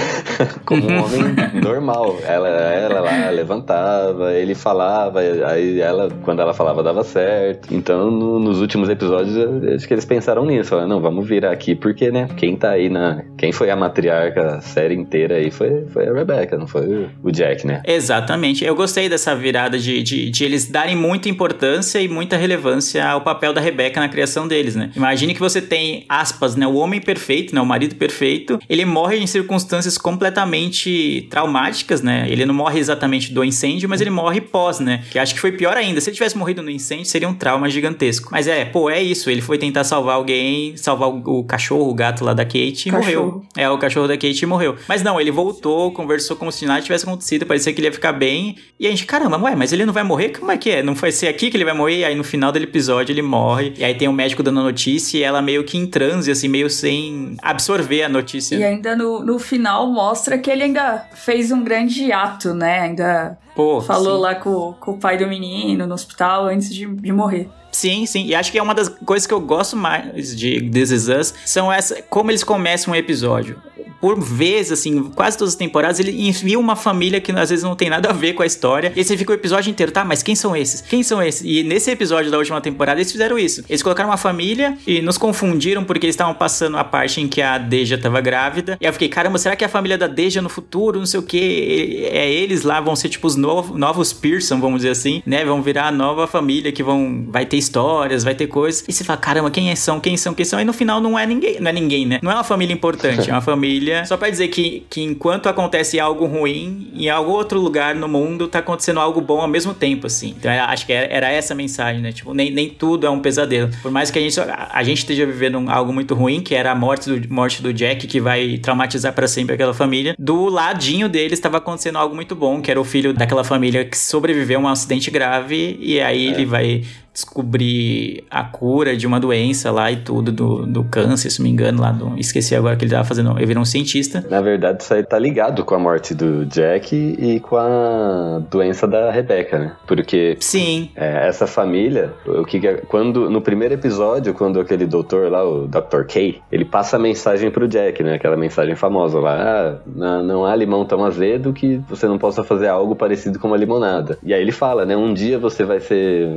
[LAUGHS] como um homem normal. Ela, ela lá levantava, ele falava, aí ela, quando ela falava, dava certo. Então, no, nos últimos episódios, acho que eles pensaram nisso. Falaram, não, vamos virar aqui porque, né, quem tá aí na. Quem foi a matriarca a série inteira aí foi, foi a Rebecca, não foi o Jack, né? Exatamente. Eu gostei dessa virada de, de, de, eles darem muita importância e muita relevância ao papel da Rebecca na criação deles, né? Imagine que você tem, aspas, né? O homem perfeito, né? O marido perfeito. Ele morre em circunstâncias completamente traumáticas, né? Ele não morre exatamente do incêndio, mas ele morre pós, né? Que acho que foi pior ainda. Se ele tivesse morrido no incêndio, seria um trauma gigantesco. Mas é, pô, é isso. Ele foi tentar salvar alguém, salvar o cachorro, o gato lá da Kate e Cachorro. morreu. É, o cachorro da Kate morreu. Mas não, ele voltou, conversou como se nada tivesse acontecido, parecia que ele ia ficar bem. E a gente, caramba, ué, mas ele não vai morrer? Como é que é? Não vai ser aqui que ele vai morrer? E aí no final do episódio ele morre. E aí tem o médico dando a notícia e ela meio que em transe, assim, meio sem absorver a notícia. E ainda no, no final mostra que ele ainda fez um grande ato, né? Ainda Pô, falou sim. lá com, com o pai do menino no hospital antes de, de morrer. Sim, sim. E acho que é uma das coisas que eu gosto mais de This Is Us são essa, como eles começam um episódio. Por vezes, assim, quase todas as temporadas, ele envia uma família que às vezes não tem nada a ver com a história. E você fica o episódio inteiro, tá? Mas quem são esses? Quem são esses? E nesse episódio da última temporada, eles fizeram isso. Eles colocaram uma família e nos confundiram porque eles estavam passando a parte em que a Deja tava grávida. E eu fiquei, caramba, será que é a família da Deja no futuro? Não sei o que. É eles lá, vão ser tipo os novos, novos Pearson, vamos dizer assim, né? Vão virar a nova família que vão. Vai ter histórias, vai ter coisas. E você fala, caramba, quem são? Quem são? Quem são? E no final não é ninguém. Não é ninguém, né? Não é uma família importante, é uma família. Só pra dizer que, que enquanto acontece algo ruim, em algum outro lugar no mundo tá acontecendo algo bom ao mesmo tempo, assim. Então era- acho que era, era essa a mensagem, né? Tipo, nem, nem tudo é um pesadelo. Por mais que a gente, a, a gente esteja vivendo um- algo muito ruim, que era a morte do, morte do Jack, que vai traumatizar pra sempre aquela família, do ladinho deles estava acontecendo algo muito bom, que era o filho daquela família que sobreviveu a um acidente grave, e aí ele vai descobrir a cura de uma doença lá e tudo, do, do câncer, se não me engano, lá do. Esqueci agora que ele tava fazendo. Ele virou um cientista. Na verdade, isso aí tá ligado com a morte do Jack e com a doença da Rebecca, né? Porque Sim, é, essa família, o que é- quando no primeiro episódio, quando aquele doutor lá, o Dr. K, ele passa a mensagem pro Jack, né? Aquela mensagem famosa lá, ah, não, há limão tão azedo que você não possa fazer algo parecido com uma limonada. E aí ele fala, né? Um dia você vai ser,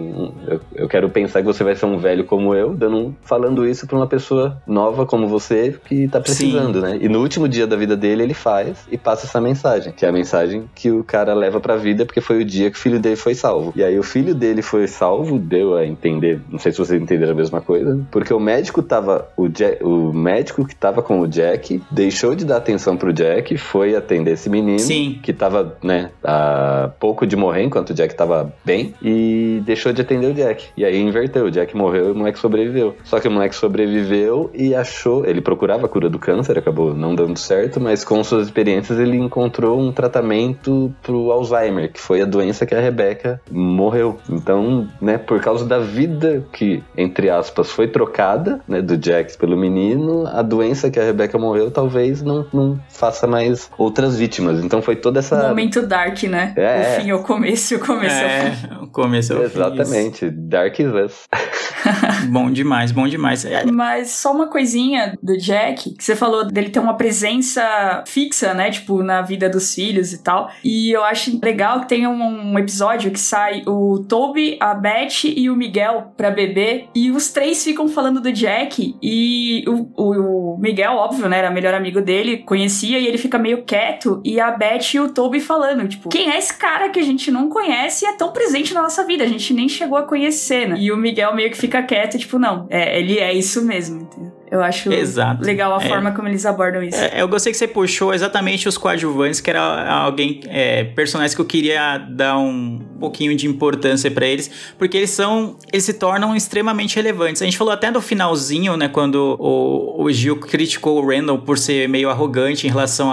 eu, quero pensar que você vai ser um velho como eu, dando um- falando isso pra uma pessoa nova como você que tá precisando, né? E no último dia da vida dele ele faz e passa essa mensagem, que é a mensagem que o cara leva pra vida porque foi o dia que o filho dele foi salvo. E aí o filho dele foi salvo, deu a entender, não sei se vocês entenderam a mesma coisa, porque o médico tava, o, Jack- o médico que tava com o Jack deixou de dar atenção pro Jack, foi atender esse menino Sim. que tava, né, a pouco de morrer enquanto o Jack tava bem e deixou de atender o Jack. E aí inverteu, o Jack morreu e o moleque sobreviveu. Só que o moleque sobreviveu e achou, ele procurava a cura do câncer, acabou não dando certo, mas com suas experiências ele encontrou um tratamento pro Alzheimer, que foi a doença que a Rebecca morreu. Então, né, por causa da vida que, entre aspas, foi trocada, né, do Jack pelo menino, a doença que a Rebecca morreu talvez não, não faça mais outras vítimas. Então foi toda essa... Momento dark, né? É. O fim é o começo o começo é, o fim. o começo é o fim, isso. Dark is Us. [LAUGHS] Bom demais, bom demais. É, Mas só uma coisinha do Jack, que você falou dele ter uma presença fixa, né? Tipo, na vida dos filhos e tal. E eu acho legal que tem um, um episódio que sai o Toby, a Beth e o Miguel pra beber. E os três ficam falando do Jack. E o, o, o Miguel, óbvio, né? Era melhor amigo dele, conhecia, e ele fica meio quieto. E a Beth e o Toby falando, tipo, quem é esse cara que a gente não conhece e é tão presente na nossa vida? A gente nem chegou a conhecer, né? E o Miguel meio que fica quieto, tipo, não, é, ele é isso mesmo, entendeu? Eu acho Exato. legal a É. forma como eles abordam isso. É, eu gostei que você puxou exatamente os coadjuvantes, que era alguém, é, personagens que eu queria dar um pouquinho de importância pra eles, porque eles são, eles se tornam extremamente relevantes. A gente falou até do finalzinho, né, quando o, o Gil criticou o Randall por ser meio arrogante em relação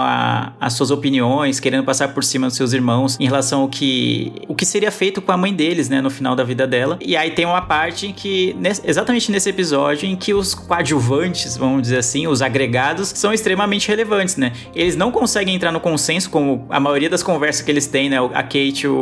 às suas opiniões, querendo passar por cima dos seus irmãos, em relação ao que, o que seria feito com a mãe deles, né, no final da vida dela. E aí tem uma parte que, nesse- exatamente nesse episódio, em que os coadjuvantes, vamos dizer assim, os agregados, são extremamente relevantes, né? Eles não conseguem entrar no consenso, como a maioria das conversas que eles têm, né? A Kate, o,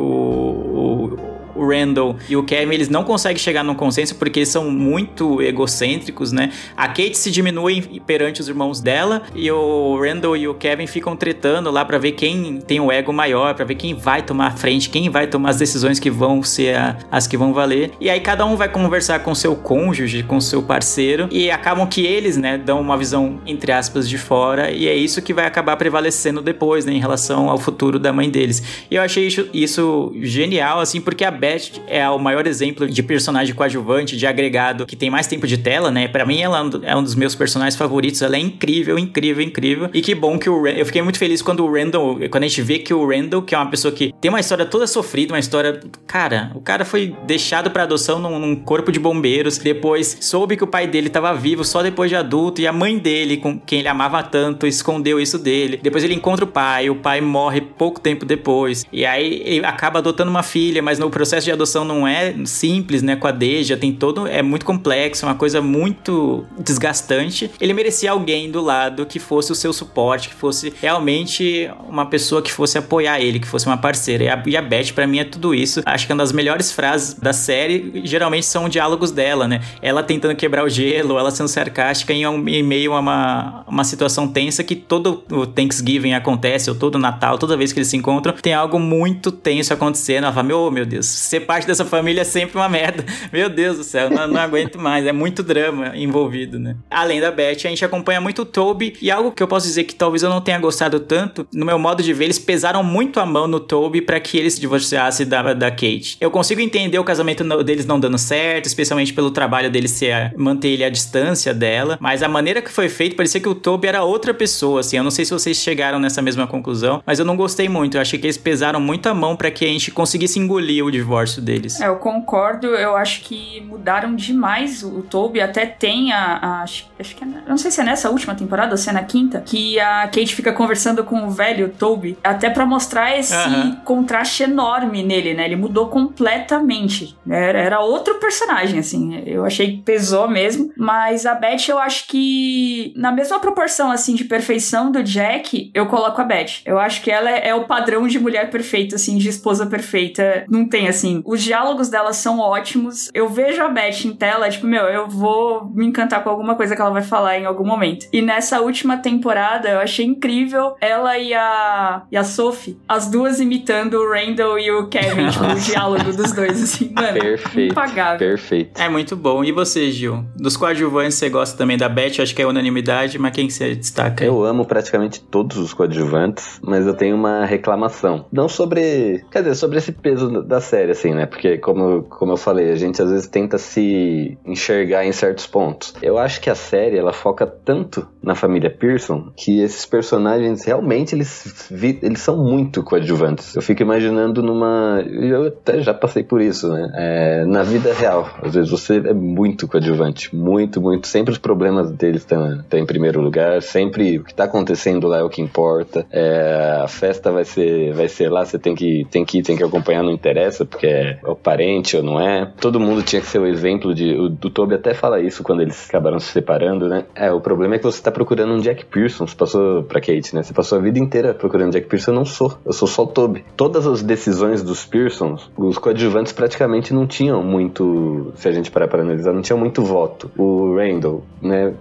o, Randall e o Kevin, eles não conseguem chegar num consenso porque eles são muito egocêntricos, né? A Kate se diminui perante os irmãos dela e o Randall e o Kevin ficam tretando lá para ver quem tem o ego maior, para ver quem vai tomar a frente, quem vai tomar as decisões que vão ser a, as que vão valer. E aí cada um vai conversar com seu cônjuge, com seu parceiro e acabam que eles, né, dão uma visão entre aspas de fora e é isso que vai acabar prevalecendo depois, né, em relação ao futuro da mãe deles. E eu achei isso, isso genial assim, porque a É o maior exemplo de personagem coadjuvante, de agregado que tem mais tempo de tela, né? Para mim ela é um dos meus personagens favoritos, ela é incrível, incrível, incrível. E que bom que o eu fiquei muito feliz quando o Randall, quando a gente vê que o Randall, que é uma pessoa que tem uma história toda sofrida, uma história, cara, o cara foi deixado para adoção num, num, corpo de bombeiros, depois soube que o pai dele estava vivo só depois de adulto e a mãe dele, com quem ele amava tanto, escondeu isso dele. Depois ele encontra o pai, o pai morre pouco tempo depois. E aí ele acaba adotando uma filha, mas no processo de adoção não é simples, né, com a Deja, tem todo é muito complexo, é uma coisa muito desgastante. Ele merecia alguém do lado que fosse o seu suporte, que fosse realmente uma pessoa que fosse apoiar ele, que fosse uma parceira. E a, e a Beth, para mim, é tudo isso. Acho que uma das melhores frases da série geralmente são diálogos dela, né? Ela tentando quebrar o gelo, ela sendo sarcástica em, um, em meio a uma, uma situação tensa que todo o Thanksgiving acontece, ou todo Natal, toda vez que eles se encontram, tem algo muito tenso acontecendo. Ela fala: Meu, meu Deus, ser parte dessa família é sempre uma merda. [LAUGHS] Meu Deus do céu, não, não aguento mais. É muito drama envolvido, né? Além da Beth, a gente acompanha muito o Toby, e algo que eu posso dizer que talvez eu não tenha gostado tanto, no meu modo de ver, eles pesaram muito a mão no Toby para que ele se divorciasse da, da Kate. Eu consigo entender o casamento deles não dando certo, especialmente pelo trabalho dele ser manter ele à distância dela, mas a maneira que foi feito parecia que o Toby era outra pessoa, assim. Eu não sei se vocês chegaram nessa mesma conclusão, mas eu não gostei muito. Eu achei que eles pesaram muito a mão para que a gente conseguisse engolir o divórcio deles. É, eu concordo. Eu acho que mudaram demais o Toby. Até tem a, a acho, acho que é, não sei se é nessa última temporada ou se é na quinta, que a Kate fica conversando com o velho Toby, até para mostrar esse contraste enorme nele, né? Ele mudou completamente. Era, era outro personagem, assim. Eu achei que pesou mesmo. Mas a Beth, eu acho que na mesma proporção, assim, de perfeição do Jack, eu coloco a Beth. Eu acho que ela é, é o padrão de mulher perfeita, assim, de esposa perfeita. Não tem, assim. Os diálogos dela são ótimos. Eu vejo a Beth em tela, tipo, meu, eu vou me encantar com alguma coisa que ela vai falar em algum momento. E nessa última temporada, eu achei incrível ela e a, e a Sophie, as duas imitando o Randall e o Kevin, [LAUGHS] tipo, o diálogo dos dois, assim, mano. Perfeito. Impagável. Perfeito. É muito bom. E você, Gil? Dos coadjuvantes, você gosta também da Beth? Acho que é unanimidade, mas quem você destaca? Eu amo praticamente todos os coadjuvantes, mas eu tenho uma reclamação. Não sobre. Quer dizer, sobre esse peso da série, assim, né? Porque, como, como eu falei, a gente às vezes tenta se enxergar em certos pontos. Eu acho que a série, ela foca tanto na família Pearson que esses personagens realmente eles, eles são muito coadjuvantes. Eu fico imaginando numa. Eu até já passei por isso, né? É, na vida real, às vezes você é muito coadjuvante. Muito, muito. Sempre os problemas deles estão em primeiro lugar. Sempre o que está acontecendo lá é o que importa. É, a festa vai ser, vai ser lá, você tem que, tem que ir, tem que acompanhar, não interessa, porque é o parente ou não é. Todo mundo tinha que ser o exemplo de. O, do Toby até fala isso quando eles acabaram se separando, né? É, o problema é que você está procurando um Jack Pearson. Você passou pra Kate, né? Você passou a vida inteira procurando Jack Pearson. Eu não sou. Eu sou só Toby. Todas as decisões dos Pearsons, os coadjuvantes praticamente não tinham muito. Se a gente parar pra analisar, não tinham muito voto. O Randall, né?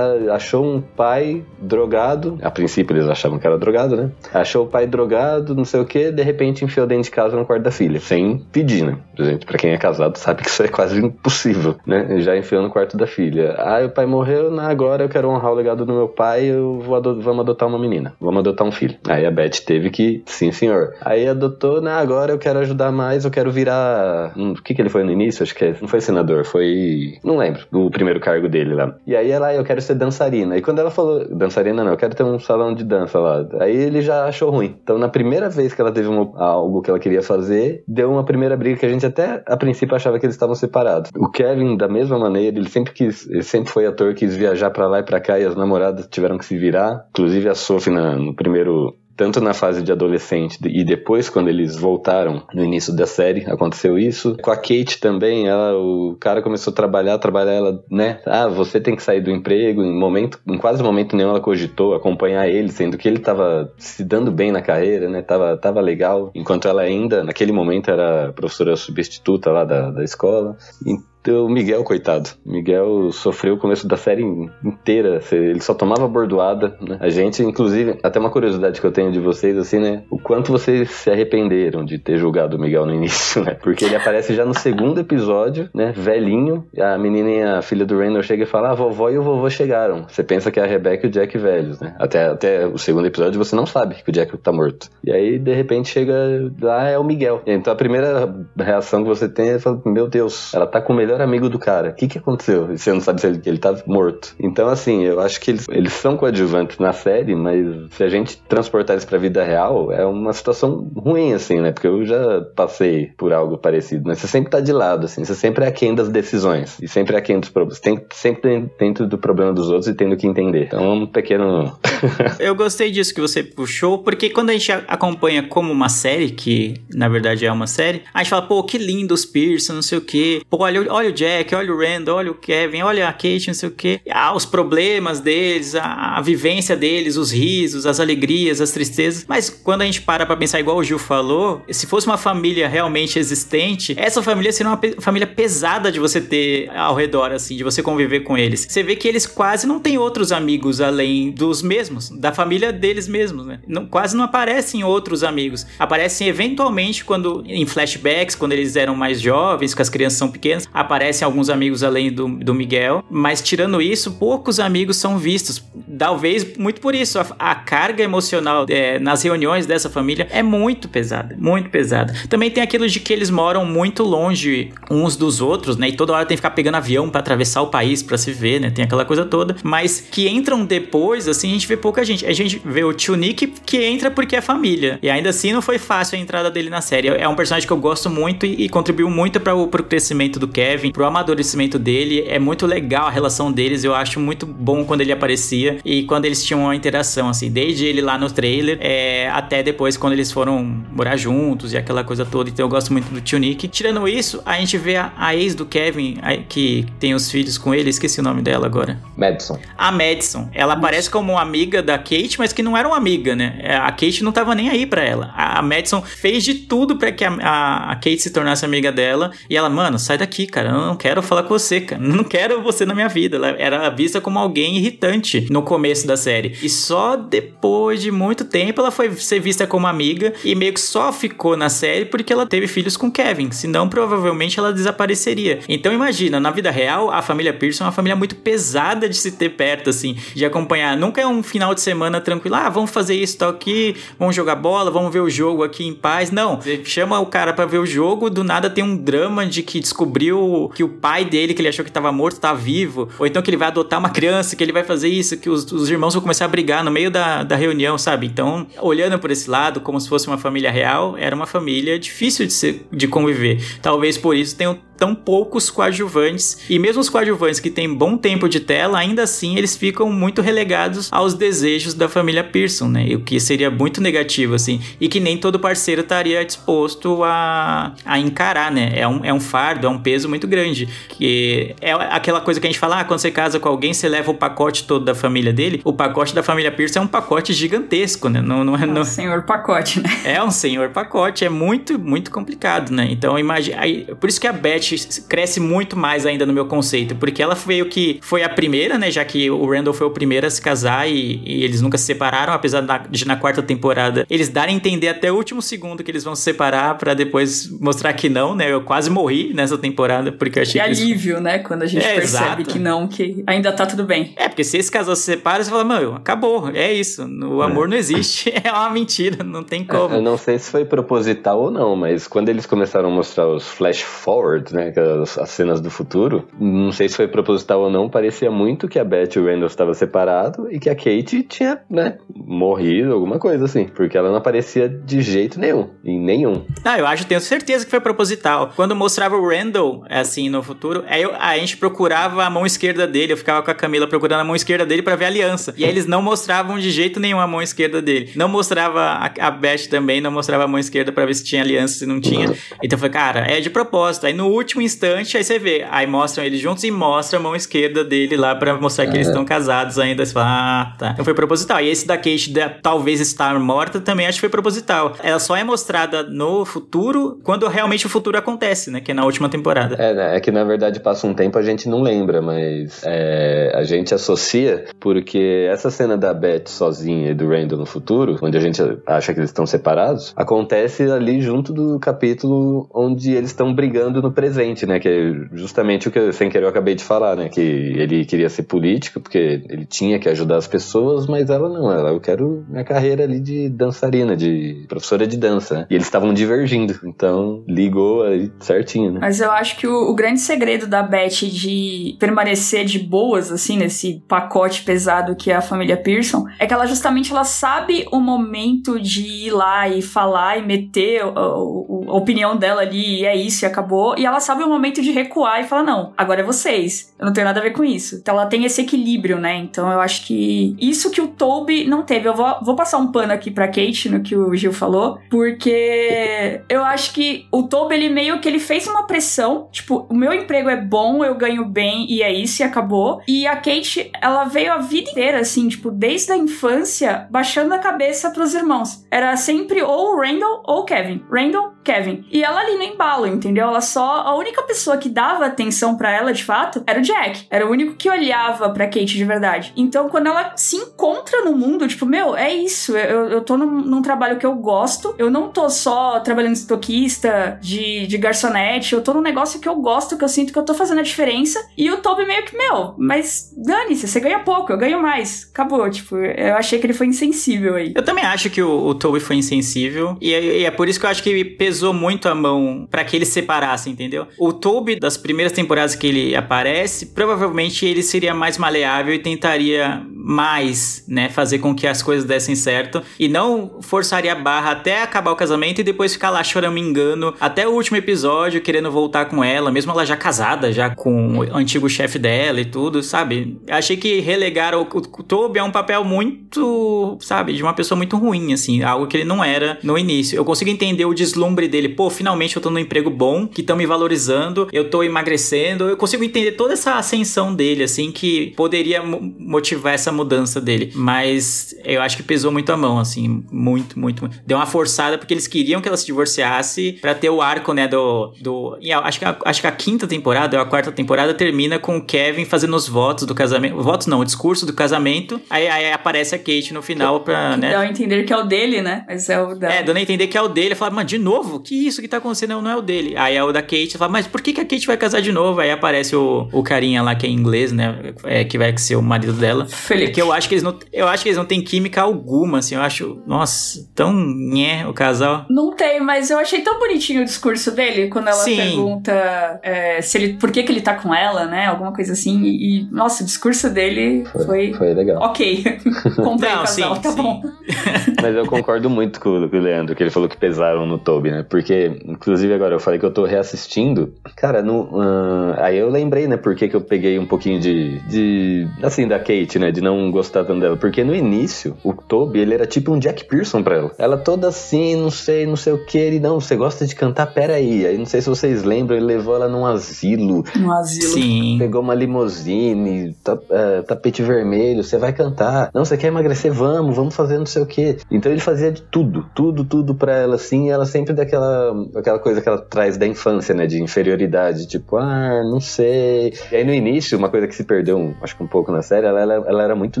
Achou um pai drogado. A princípio eles achavam que era drogado, né? Achou o pai drogado, não sei o que, de repente enfiou dentro de casa no quarto da filha. Sem pedir, né? Gente, pra quem é casado sabe que isso é quase impossível, né? Já enfiou no quarto da filha. Ah, o pai morreu, né? agora eu quero honrar o legado do meu pai, eu vou vamos adotar uma menina. Vamos adotar um filho. Aí a Beth teve que, sim senhor. Aí adotou, né? Agora eu quero ajudar mais, eu quero virar. Hum, o que que ele foi no início? Acho que é... não foi senador, foi. Não lembro. O primeiro cargo dele lá. E aí ela, eu quero ser dançarina. E quando ela falou, dançarina não, eu quero ter um salão de dança lá. Aí ele já achou ruim. Então na primeira vez que ela teve uma, algo que ela queria fazer, deu uma primeira briga que a gente até a princípio achava que eles estavam separados. O Kevin, da mesma maneira, ele sempre quis, ele sempre foi ator, quis viajar para lá e pra cá e as namoradas tiveram que se virar. Inclusive a Sophie na, no primeiro tanto na fase de adolescente e depois quando eles voltaram no início da série, aconteceu isso. Com a Kate também, ela, o cara começou a trabalhar, trabalhar ela, né? Ah, você tem que sair do emprego. Em momento, em quase momento nenhum ela cogitou acompanhar ele, sendo que ele tava se dando bem na carreira, né? Tava, tava legal. Enquanto ela ainda, naquele momento, era professora substituta lá da, da escola. Então, o Miguel, coitado. Miguel sofreu o começo da série inteira. Ele só tomava bordoada, né? A gente, inclusive, até uma curiosidade que eu tenho de vocês, assim, né? O quanto vocês se arrependeram de ter julgado o Miguel no [LAUGHS] início, né? Porque ele aparece já no segundo episódio, né? Velhinho. A menina e a filha do Randall chega e fala: ah, a vovó e o vovô chegaram. Você pensa que é a Rebecca e o Jack velhos, né? Até, até o segundo episódio você não sabe que o Jack tá morto. E aí, de repente, chega lá, é o Miguel. Então a primeira reação que você tem é: meu Deus, ela tá com o melhor amigo do cara. O que que aconteceu? E você não sabe se ele, ele tá morto. Então, assim, eu acho que eles, eles são coadjuvantes na série, mas se a gente transportar eles pra vida real, é uma situação ruim, assim, né? Porque eu já passei por algo parecido, né? Você sempre tá de lado, assim, você sempre é aquém das decisões. E sempre é aquém dos problemas. Tem sempre dentro do problema dos outros e tendo que entender. Então, é um pequeno. [LAUGHS] eu gostei disso que você puxou, porque quando a gente acompanha como uma série, que na verdade é uma série, a gente fala, pô, que lindo os Pearson, não sei o quê. Pô, olha, olha o Jack, olha o Randall, olha o Kevin, olha a Kate, não sei o quê. Ah, os problemas deles, a, a vivência deles, os risos, as alegrias, as tristezas. Mas quando a gente para pra pensar, igual o Gil falou, se fosse uma família realmente existente, essa família seria uma pe família pesada de você ter ao redor, assim, de você conviver com eles. Você vê que eles quase não têm outros amigos além dos mesmos, da família deles mesmos, né? Não, quase não aparecem outros amigos. Aparecem eventualmente quando em flashbacks, quando eles eram mais jovens, que as crianças são pequenas, aparecem alguns amigos além do, do Miguel, mas tirando isso, poucos amigos são vistos. Talvez muito por isso, a, a carga emocional é, nas reuniões dessa família é muito pesada, muito pesada. Também tem aquilo de que eles moram muito longe uns dos outros, né? E toda hora tem que ficar pegando avião para atravessar o país para se ver, né? Tem aquela coisa toda. Mas que entram depois, assim, a gente vê pouca gente. A gente vê o tio Nick que entra porque é família. E ainda assim não foi fácil a entrada dele na série. É um personagem que eu gosto muito e, e contribuiu muito para o crescimento do Kevin, pro amadurecimento dele. É muito legal a relação deles. Eu acho muito bom quando ele aparecia e quando eles tinham uma interação, assim, desde ele lá no trailer é, até depois quando eles foram morar juntos e aquela coisa toda. Então eu gosto muito do tio Nick. Tirando isso, a gente vê a, a ex do Kevin, a, que tem os filhos com ele, esqueci o nome dela agora. Madison. A Madison. Ela aparece como uma amiga da Kate, mas que não era uma amiga, né? É, A Kate não tava nem aí pra ela. A a Madison fez de tudo pra que a, a, a Kate se tornasse amiga dela. E ela, mano, sai daqui, cara. Eu não quero falar com você, cara. Não quero você na minha vida. Ela era vista como alguém irritante no começo da série. E só depois de muito tempo ela foi ser vista como amiga e meio que só ficou na série porque ela teve filhos com Kevin. Senão, provavelmente ela desapareceria. Então, imagina, na vida real, a família Pearson é uma família muito pesada de se ter perto, assim, de acompanhar. Nunca é um final de semana tranquilo. Ah, vamos fazer isso, tá aqui, vamos jogar bola, vamos ver o jogo aqui em paz. Não, você chama o cara pra ver o jogo, do nada tem um drama de que descobriu que o pai dele, que ele achou que tava morto, tá vivo. Ou então que ele vai adotar uma criança, que ele vai fazer isso, que os, os irmãos vão começar a brigar no meio da, da reunião, sabe? Então, olhando por esse lado, como se fosse uma família real, era uma família difícil de, ser, de conviver. Talvez por isso tenham tão poucos coadjuvantes. E mesmo os coadjuvantes que têm bom tempo de tela, ainda assim eles ficam muito relegados aos desejos da família Pearson, né? O que seria muito negativo, assim. E que nem todo parceiro estaria disposto a, a encarar, né? É um, é um fardo, é um peso muito grande. Que é aquela coisa que a gente fala, ah, quando você casa com alguém, você leva o pacote todo da família dele. O pacote da família Pearson é um pacote gigantesco, né? Não, não, É não, um senhor pacote, né? é um senhor pacote, é muito, muito complicado, né? Então, imagina. Por isso que a Beth cresce muito mais ainda no meu conceito, porque ela foi o que foi a primeira, né? Já que o Randall foi o primeiro a se casar e, e eles nunca se separaram, apesar de na quarta temporada eles darem a entender até o último segundo que eles vão se separar para depois mostrar que não, né? Eu quase morri nessa temporada porque eu achei Que que eles- alívio, né? Quando a gente É, percebe exato. que não, que ainda tá tudo bem. É, porque se esse casal se separa, você fala, mano, acabou, é isso. O amor não existe, [LAUGHS] é uma mentira, não tem como. Eu não sei se foi proposital ou não, mas quando eles começaram a mostrar os flash forward, né? Né? Aquelas, as cenas do futuro. Não sei se foi proposital ou não, parecia muito que a Beth e o Randall estavam separados e que a Kate tinha, né, morrido, alguma coisa assim. Porque ela não aparecia de jeito nenhum. Em nenhum. Ah, eu acho, tenho certeza que foi proposital. Quando mostrava o Randall, assim, no futuro, aí eu- a gente procurava a mão esquerda dele. Eu ficava com a Camila procurando a mão esquerda dele pra ver a aliança. E aí eles não mostravam de jeito nenhum a mão esquerda dele. Não mostrava a, a Beth também, não mostrava a mão esquerda pra ver se tinha aliança, se não tinha. Então eu falei, cara, é de propósito. Aí no último instante, aí você vê. Aí mostram eles juntos e mostra a mão esquerda dele lá pra mostrar que eles estão casados ainda. Você fala, ah, tá. Então foi proposital. E esse da Kate, da, talvez estar morta, também acho que foi proposital. Ela só é mostrada no futuro quando realmente o futuro acontece, né? Que é na última temporada. É, né, é que na verdade passa um tempo a gente não lembra, mas é, a gente associa porque essa cena da Beth sozinha e do Randall no futuro, onde a gente acha que eles estão separados, acontece ali junto do capítulo onde eles estão brigando no presente, né? Que é justamente o que eu, sem querer eu acabei de falar, né? Que ele queria ser político porque ele tinha que ajudar as pessoas, mas ela não. Ela, eu quero minha carreira ali de dançarina, de professora de dança, né? E eles estavam divergindo, então ligou aí certinho, né? Mas eu acho que o, o grande segredo da Beth de permanecer de boas, assim, nesse pacote pesado que é a família Pearson, é que ela justamente ela sabe o momento de ir lá e falar e meter o- o- a opinião dela ali, e é isso, e acabou. E sabe o momento de recuar e falar: não, agora é vocês. Eu não tenho nada a ver com isso. Então ela tem esse equilíbrio, né? Então eu acho que isso que o Toby não teve. Eu vou, vou passar um pano aqui pra Kate no que o Gil falou, porque eu acho que o Toby, ele meio que ele fez uma pressão, tipo, o meu emprego é bom, eu ganho bem e é isso e acabou. E a Kate, ela veio a vida inteira, assim, tipo, desde a infância, baixando a cabeça pros irmãos. Era sempre ou o Randall ou o Kevin. Randall, Kevin. E ela ali no embalo, entendeu? Ela só. A única pessoa que dava atenção pra ela, de fato, era o Jack. Era o único que olhava pra Kate de verdade. Então, quando ela se encontra no mundo, tipo, meu, é isso. Eu, eu tô num, num trabalho que eu gosto. Eu não tô só trabalhando de estoquista, de, de garçonete. Eu tô num negócio que eu gosto, que eu sinto que eu tô fazendo a diferença. E o Toby meio que, meu, mas dane-se, você ganha pouco, eu ganho mais. Acabou, tipo, eu achei que ele foi insensível aí. Eu também acho que o, o Toby foi insensível. E é, e é por isso que eu acho que pesou muito a mão pra que eles se separassem, entendeu? O Toby, das primeiras temporadas que ele aparece, provavelmente ele seria mais maleável e tentaria mais, né? Fazer com que as coisas dessem certo. E não forçaria a barra até acabar o casamento e depois ficar lá choramingando até o último episódio, querendo voltar com ela, mesmo ela já casada, já com o antigo chefe dela e tudo, sabe? Achei que relegaram o, o, o Toby a um papel muito, sabe, de uma pessoa muito ruim, assim, algo que ele não era no início. Eu consigo entender o deslumbre dele, pô, finalmente eu tô num emprego bom, que estão me valorizando, eu tô emagrecendo, eu consigo entender toda essa ascensão dele, assim, que poderia mo- motivar essa mudança dele. Mas eu acho que pesou muito a mão, assim, muito, muito, muito. Deu uma forçada porque eles queriam que ela se divorciasse pra ter o arco, né, do. do e a- acho, que a, acho que a quinta temporada, ou a quarta temporada, termina com o Kevin fazendo os votos do casamento. Votos não, o discurso do casamento. Aí, aí aparece a Kate no final pra, né? Dá a entender que é o dele, né? Mas é o da. É, dando a entender que é o dele. Fala, mas de novo? Que isso que tá acontecendo? Não, não é o dele. Aí é o da Kate. Fala, mas por que, que a Kate vai casar de novo? Aí aparece o, o carinha lá que é inglês, né? É, que vai ser o marido dela. Felipe. Que eu acho que eles não. Eu acho que eles não têm química alguma, assim. Eu acho. Nossa, tão nhé o casal. Não tem, mas eu achei tão bonitinho o discurso dele quando ela Sim. pergunta é, se ele, por que, que ele tá com ela, né? Alguma coisa assim. E, e, nossa, o discurso dele foi. Foi legal. Ok, [LAUGHS] comprei Não, o casal, sim, tá sim. bom. [LAUGHS] Mas eu concordo muito com, o- com o Leandro, que ele falou que pesaram no Toby, né? Porque, inclusive, agora eu falei que eu tô reassistindo. Cara, no, ah, aí eu lembrei, né, por que que eu peguei um pouquinho de, de. Assim, da Kate, né? De não gostar tanto dela. Porque no início, o Toby, ele era tipo um Jack Pearson pra ela. Ela toda assim, não sei, não sei o que. Ele, não, você gosta de cantar? Pera aí. Aí não sei se vocês lembram, ele levou ela num asilo. No asilo. Sim. Pegou uma limousine, ta- é, tapete vermelho, você vai cantar. Não, você quer emagrecer? Vamos, vamos fazer não sei o quê. Então ele fazia de tudo, tudo, tudo pra ela, assim, e ela sempre daquela aquela coisa que ela traz da infância, né, de inferioridade, tipo, ah, não sei. E aí no início, uma coisa que se perdeu, acho que um pouco na série, ela, ela, ela era muito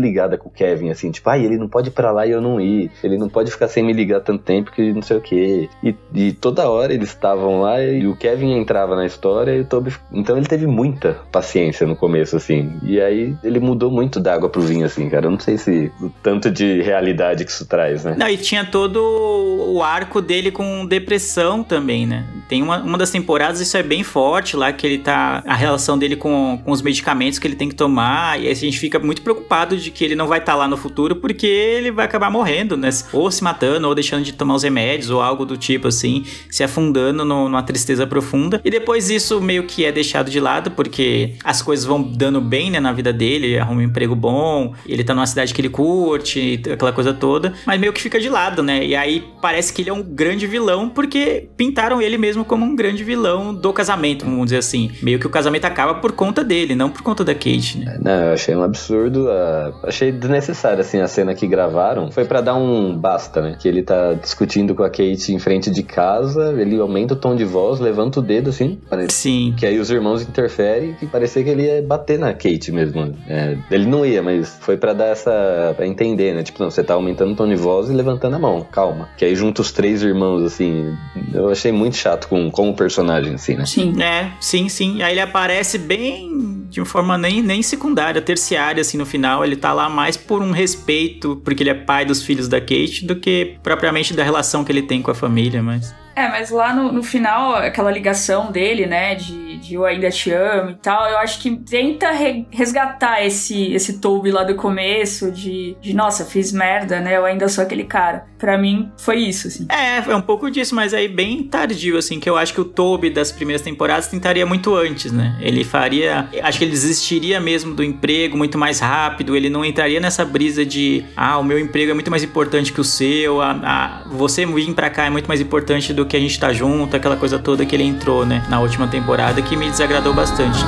ligada com o Kevin, assim, tipo, ai, ele não pode ir pra lá e eu não ir. Ele não pode ficar sem me ligar tanto tempo que não sei o quê. E, e toda hora eles estavam lá e o Kevin entrava na história e o Toby. Então ele teve muita paciência no começo, assim. E aí ele mudou muito da água pro vinho, assim, cara. Eu não sei se o tanto de realidade que isso traz, né? Não, e tinha todo o arco dele com depressão também, né? Tem uma, uma das temporadas, isso é bem forte lá, que ele tá. A relação dele com, com os medicamentos que ele tem que tomar. E a gente fica muito preocupado de que ele não vai estar tá lá no futuro porque ele vai acabar morrendo, né? Ou se matando, ou deixando de tomar os remédios, ou algo do tipo assim, se afundando no, numa tristeza profunda. E depois isso meio que é deixado de lado porque as coisas vão dando bem, né, na vida dele. Ele arruma um emprego bom, ele tá numa cidade que ele curte, aquela coisa toda. Mas meio que fica de lado, né? E aí parece que ele é um grande vilão porque pintaram ele mesmo como um grande vilão do casamento, vamos dizer assim. Meio que o casamento acaba por conta dele, não por conta da Kate, né? Não, eu achei um absurdo. Uh, achei desnecessário, assim, a cena que gravaram. Foi para dar um basta, né? Que ele tá discutindo com a Kate em frente de casa, ele aumenta o tom de voz, levanta o dedo, assim. Parece. Sim. Que aí os irmãos interferem e parecia que ele ia bater na Kate mesmo. É, ele não ia, mas foi para dar essa. pra entender, né? Tipo, não, você tá aumentando o tom de voz e levantando a mão, calma. Que aí junta os três irmãos, assim. Eu achei muito chato com, com o personagem, assim, né? Sim. É, sim, sim. Aí ele aparece bem de uma forma nem, nem secundária, terciária, assim, no final. Ele tá lá mais por um respeito, porque ele é pai dos filhos da Kate, do que propriamente da relação que ele tem com a família, mas. É, mas lá no, no final, aquela ligação dele, né, de, de eu ainda te amo e tal, eu acho que tenta re resgatar esse, esse Toby lá do começo, de, de nossa, fiz merda, né, eu ainda sou aquele cara. Pra mim, foi isso, assim. É, é um pouco disso, mas aí bem tardio, assim, que eu acho que o Toby das primeiras temporadas tentaria muito antes, né? Ele faria. Acho que ele desistiria mesmo do emprego muito mais rápido, ele não entraria nessa brisa de, ah, o meu emprego é muito mais importante que o seu, a, a, você vir pra cá é muito mais importante do que a gente tá junto, aquela coisa toda que ele entrou, né, na última temporada, que me desagradou bastante.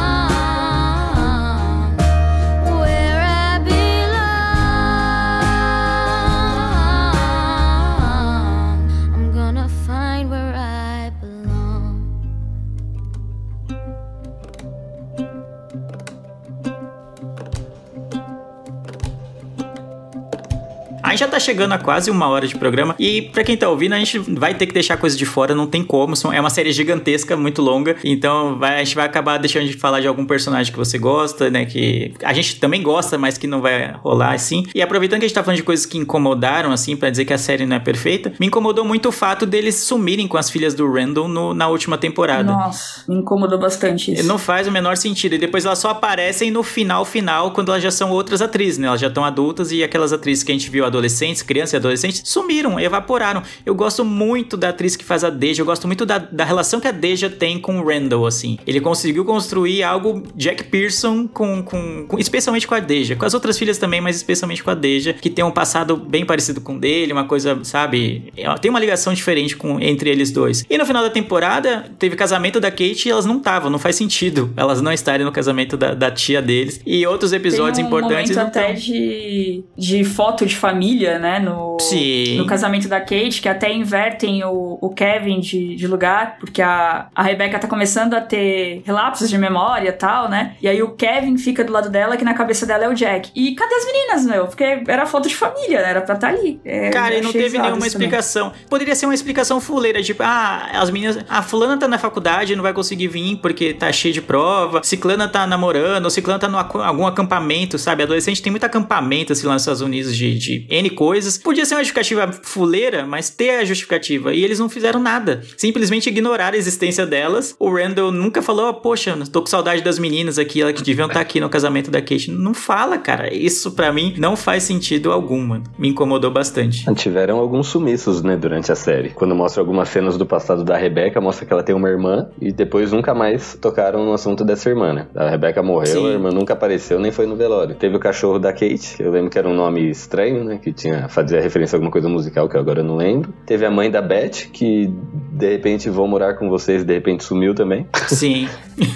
Já tá chegando a quase uma hora de programa. E para quem tá ouvindo, a gente vai ter que deixar coisa de fora, não tem como. É uma série gigantesca, muito longa. Então vai, a gente vai acabar deixando de falar de algum personagem que você gosta, né? Que a gente também gosta, mas que não vai rolar assim. E aproveitando que a gente tá falando de coisas que incomodaram, assim, para dizer que a série não é perfeita, me incomodou muito o fato deles sumirem com as filhas do Randall no, na última temporada. Nossa, me incomodou bastante isso. Não faz o menor sentido. E depois elas só aparecem no final, final, quando elas já são outras atrizes, né? Elas já estão adultas e aquelas atrizes que a gente viu adolescentes adolescentes, crianças e adolescentes, sumiram, evaporaram. Eu gosto muito da atriz que faz a Deja, eu gosto muito da, da relação que a Deja tem com o Randall, assim. Ele conseguiu construir algo Jack Pearson com, com, com, especialmente com a Deja, com as outras filhas também, mas especialmente com a Deja, que tem um passado bem parecido com o dele, uma coisa, sabe, é, tem uma ligação diferente com, entre eles dois. E no final da temporada, teve casamento da Kate e elas não estavam, não faz sentido elas não estarem no casamento da, da tia deles. E outros episódios tem um importantes. Momento até de, de foto de família, né? No, Sim. no casamento da Kate, que até invertem o, o Kevin de, de lugar, porque a, a Rebecca tá começando a ter relapsos de memória e tal, né? E aí o Kevin fica do lado dela, que na cabeça dela é o Jack. E cadê as meninas, meu? Porque era foto de família, né? Era pra estar tá ali. É, Cara, e não teve nenhuma explicação. Também. Poderia ser uma explicação fuleira, tipo, ah, as meninas. A fulana tá na faculdade, não vai conseguir vir porque tá cheio de prova. Ciclana tá namorando, Ciclana tá em algum acampamento, sabe? Adolescente tem muito acampamento assim lá nos Estados Unidos de, de N coisas. Podia ser uma justificativa fuleira, mas ter a justificativa. E eles não fizeram nada. Simplesmente ignoraram a existência delas. O Randall nunca falou, oh, poxa, tô com saudade das meninas aqui, elas que deviam estar tá aqui no casamento da Kate. Não fala, cara. Isso para mim não faz sentido algum, mano. Me incomodou bastante. Tiveram alguns sumiços, né, durante a série. Quando mostra algumas cenas do passado da Rebecca, mostra que ela tem uma irmã e depois nunca mais tocaram no assunto dessa irmã, né? A Rebecca morreu, Sim. a irmã nunca apareceu, nem foi no velório. Teve o cachorro da Kate, eu lembro que era um nome estranho, né? Que que tinha fazia referência a alguma coisa musical que eu agora não lembro. Teve a mãe da Beth, que de repente vou morar com vocês, de repente sumiu também. [LAUGHS] Sim.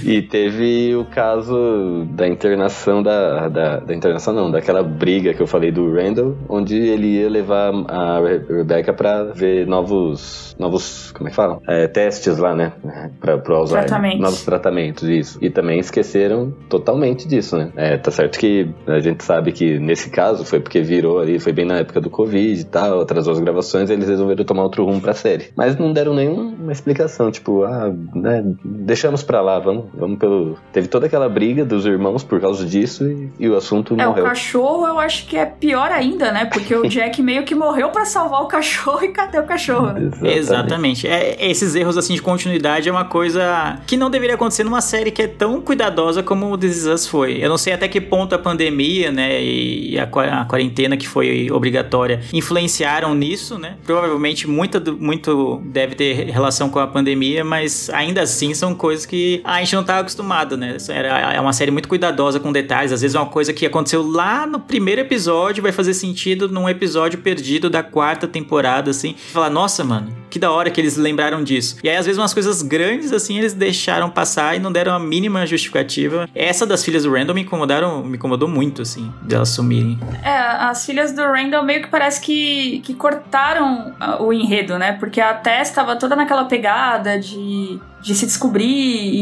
e teve o caso da internação da, da, da internação não, daquela briga que eu falei do Randall, onde ele ia levar a Re- Rebecca pra ver novos novos, como é que falam? É, testes lá, né? Pra, pro Alzheimer. Tratamentos. Novos tratamentos, isso. E também esqueceram totalmente disso, né? É, tá certo que a gente sabe que nesse caso foi porque virou ali, foi bem na época do Covid e tal, atrasou as gravações, eles resolveram tomar outro rumo pra série. Mas não deram nenhuma explicação, tipo, ah, né, deixamos pra lá, vamos, vamos pelo. Teve toda aquela briga dos irmãos por causa disso e, e o assunto É, o morreu. cachorro eu acho que é pior ainda, né? Porque o Jack [LAUGHS] meio que morreu pra salvar o cachorro e cadê o cachorro? né? Exatamente. É, esses erros assim de continuidade é uma coisa que não deveria acontecer numa série que é tão cuidadosa como o This Is Us foi. Eu não sei até que ponto a pandemia, né, e a, a quarentena que foi obrigatória influenciaram nisso, né? Provavelmente muita muito deve ter relação com a pandemia, mas ainda assim são coisas que a gente não estava acostumado, né? Era, é uma série muito cuidadosa com detalhes. Às vezes é uma coisa que aconteceu lá no primeiro episódio vai fazer sentido num episódio perdido da quarta temporada, assim. Falar, nossa, mano, que da hora que eles lembraram disso. E aí, às vezes, umas coisas grandes, assim, eles deixaram passar e não deram a mínima justificativa. Essa das filhas do Randall me incomodaram, me incomodou muito, assim, delas sumirem. É, as filhas do Randall meio que parece que, que cortaram ah, o enredo, né? Porque a Tess tava toda naquela pegada de, de se descobrir,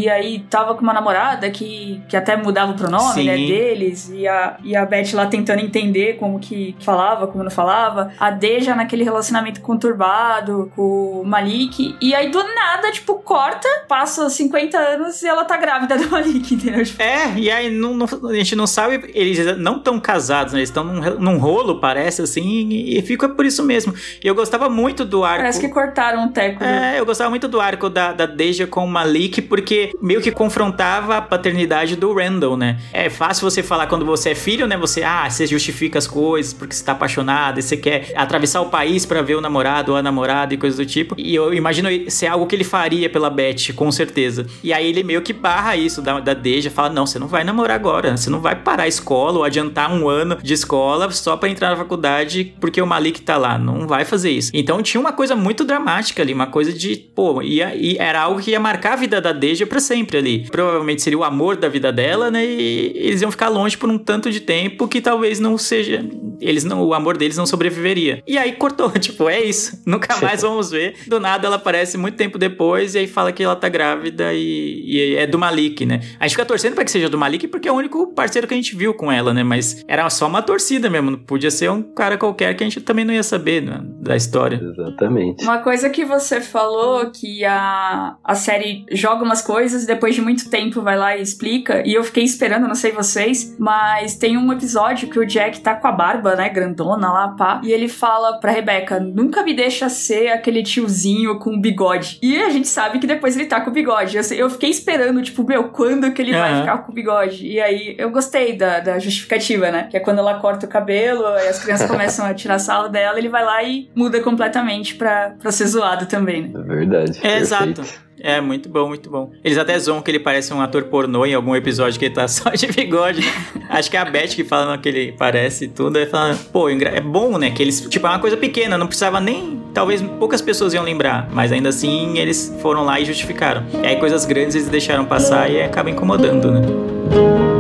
e aí tava com uma namorada que, que até mudava o pronome, Sim. né, deles, e a, e a Beth lá tentando entender como que falava, como não falava. A Deja naquele relacionamento conturbado com o Malik, e aí do nada, tipo, corta, passa 50 anos e ela tá grávida do Malik, entendeu? Tipo, É, e aí não, não- a gente não sabe, eles não estão casados, né? Eles estão num, num rolo, parece, assim, e, e fica por isso mesmo. E eu gostava muito do arco. parece que cortaram o teco. do- É, eu gostava muito do arco da, da Deja com o Malik, porque meio que confrontava a paternidade do Randall, né? É fácil você falar quando você é filho, né? Você, ah, você justifica as coisas porque você tá apaixonado e você quer atravessar o país pra ver o namorado ou a namorada e coisas do tipo. E eu imagino ser algo que ele faria pela Beth, com certeza. E aí ele meio que barra isso da, da Deja, fala, não, você não vai namorar agora, você não vai parar a escola ou adiantar um ano de escola só pra entrar na faculdade porque o Malik tá lá. Não vai fazer isso. Então tinha uma coisa muito dramática ali, uma coisa de, pô, ia, e era algo que ia marcar a vida da Deja pra sempre ali. Provavelmente seria o amor da vida dela, né? E eles iam ficar longe por um tanto de tempo que talvez não seja. Eles não, o amor deles não sobreviveria. E aí cortou, [LAUGHS] tipo, é isso. Nunca [LAUGHS] mais vamos ver. Do nada ela aparece muito tempo depois e aí fala que ela tá grávida e, e é do Malik, né? A gente fica torcendo pra que seja do Malik porque é o único parceiro que a gente viu com ela, né? Mas era só uma torcida mesmo. Podia ser um cara qualquer que a gente também não ia saber né, da história. Exatamente. Uma coisa que você falou que a, a série joga umas coisas e depois de muito tempo vai lá e explica, e eu fiquei esperando, não sei vocês, mas tem um episódio que o Jack tá com a barba, né, grandona lá, pá, e ele fala pra Rebecca: nunca me deixa ser aquele tiozinho com bigode. E a gente sabe que depois ele tá com bigode. Eu, eu fiquei esperando, tipo, meu, quando que ele vai Aham. ficar com bigode? E aí eu gostei da, da justificativa, né? Que é quando ela corta o cabelo e as crianças [LAUGHS] começam a tirar sarro dela, ele vai lá e muda completamente pra, pra ser zoado também, né? É verdade. É, exato. É, muito bom, muito bom. Eles até zoam que ele parece um ator pornô em algum episódio que ele tá [LAUGHS] só de bigode, né? Acho que é a Beth que fala que ele parece tudo. Aí fala, pô, é bom, né? Que eles, tipo, é uma coisa pequena, não precisava nem. Talvez poucas pessoas iam lembrar, mas ainda assim eles foram lá e justificaram. E aí coisas grandes eles deixaram passar e acaba incomodando, né?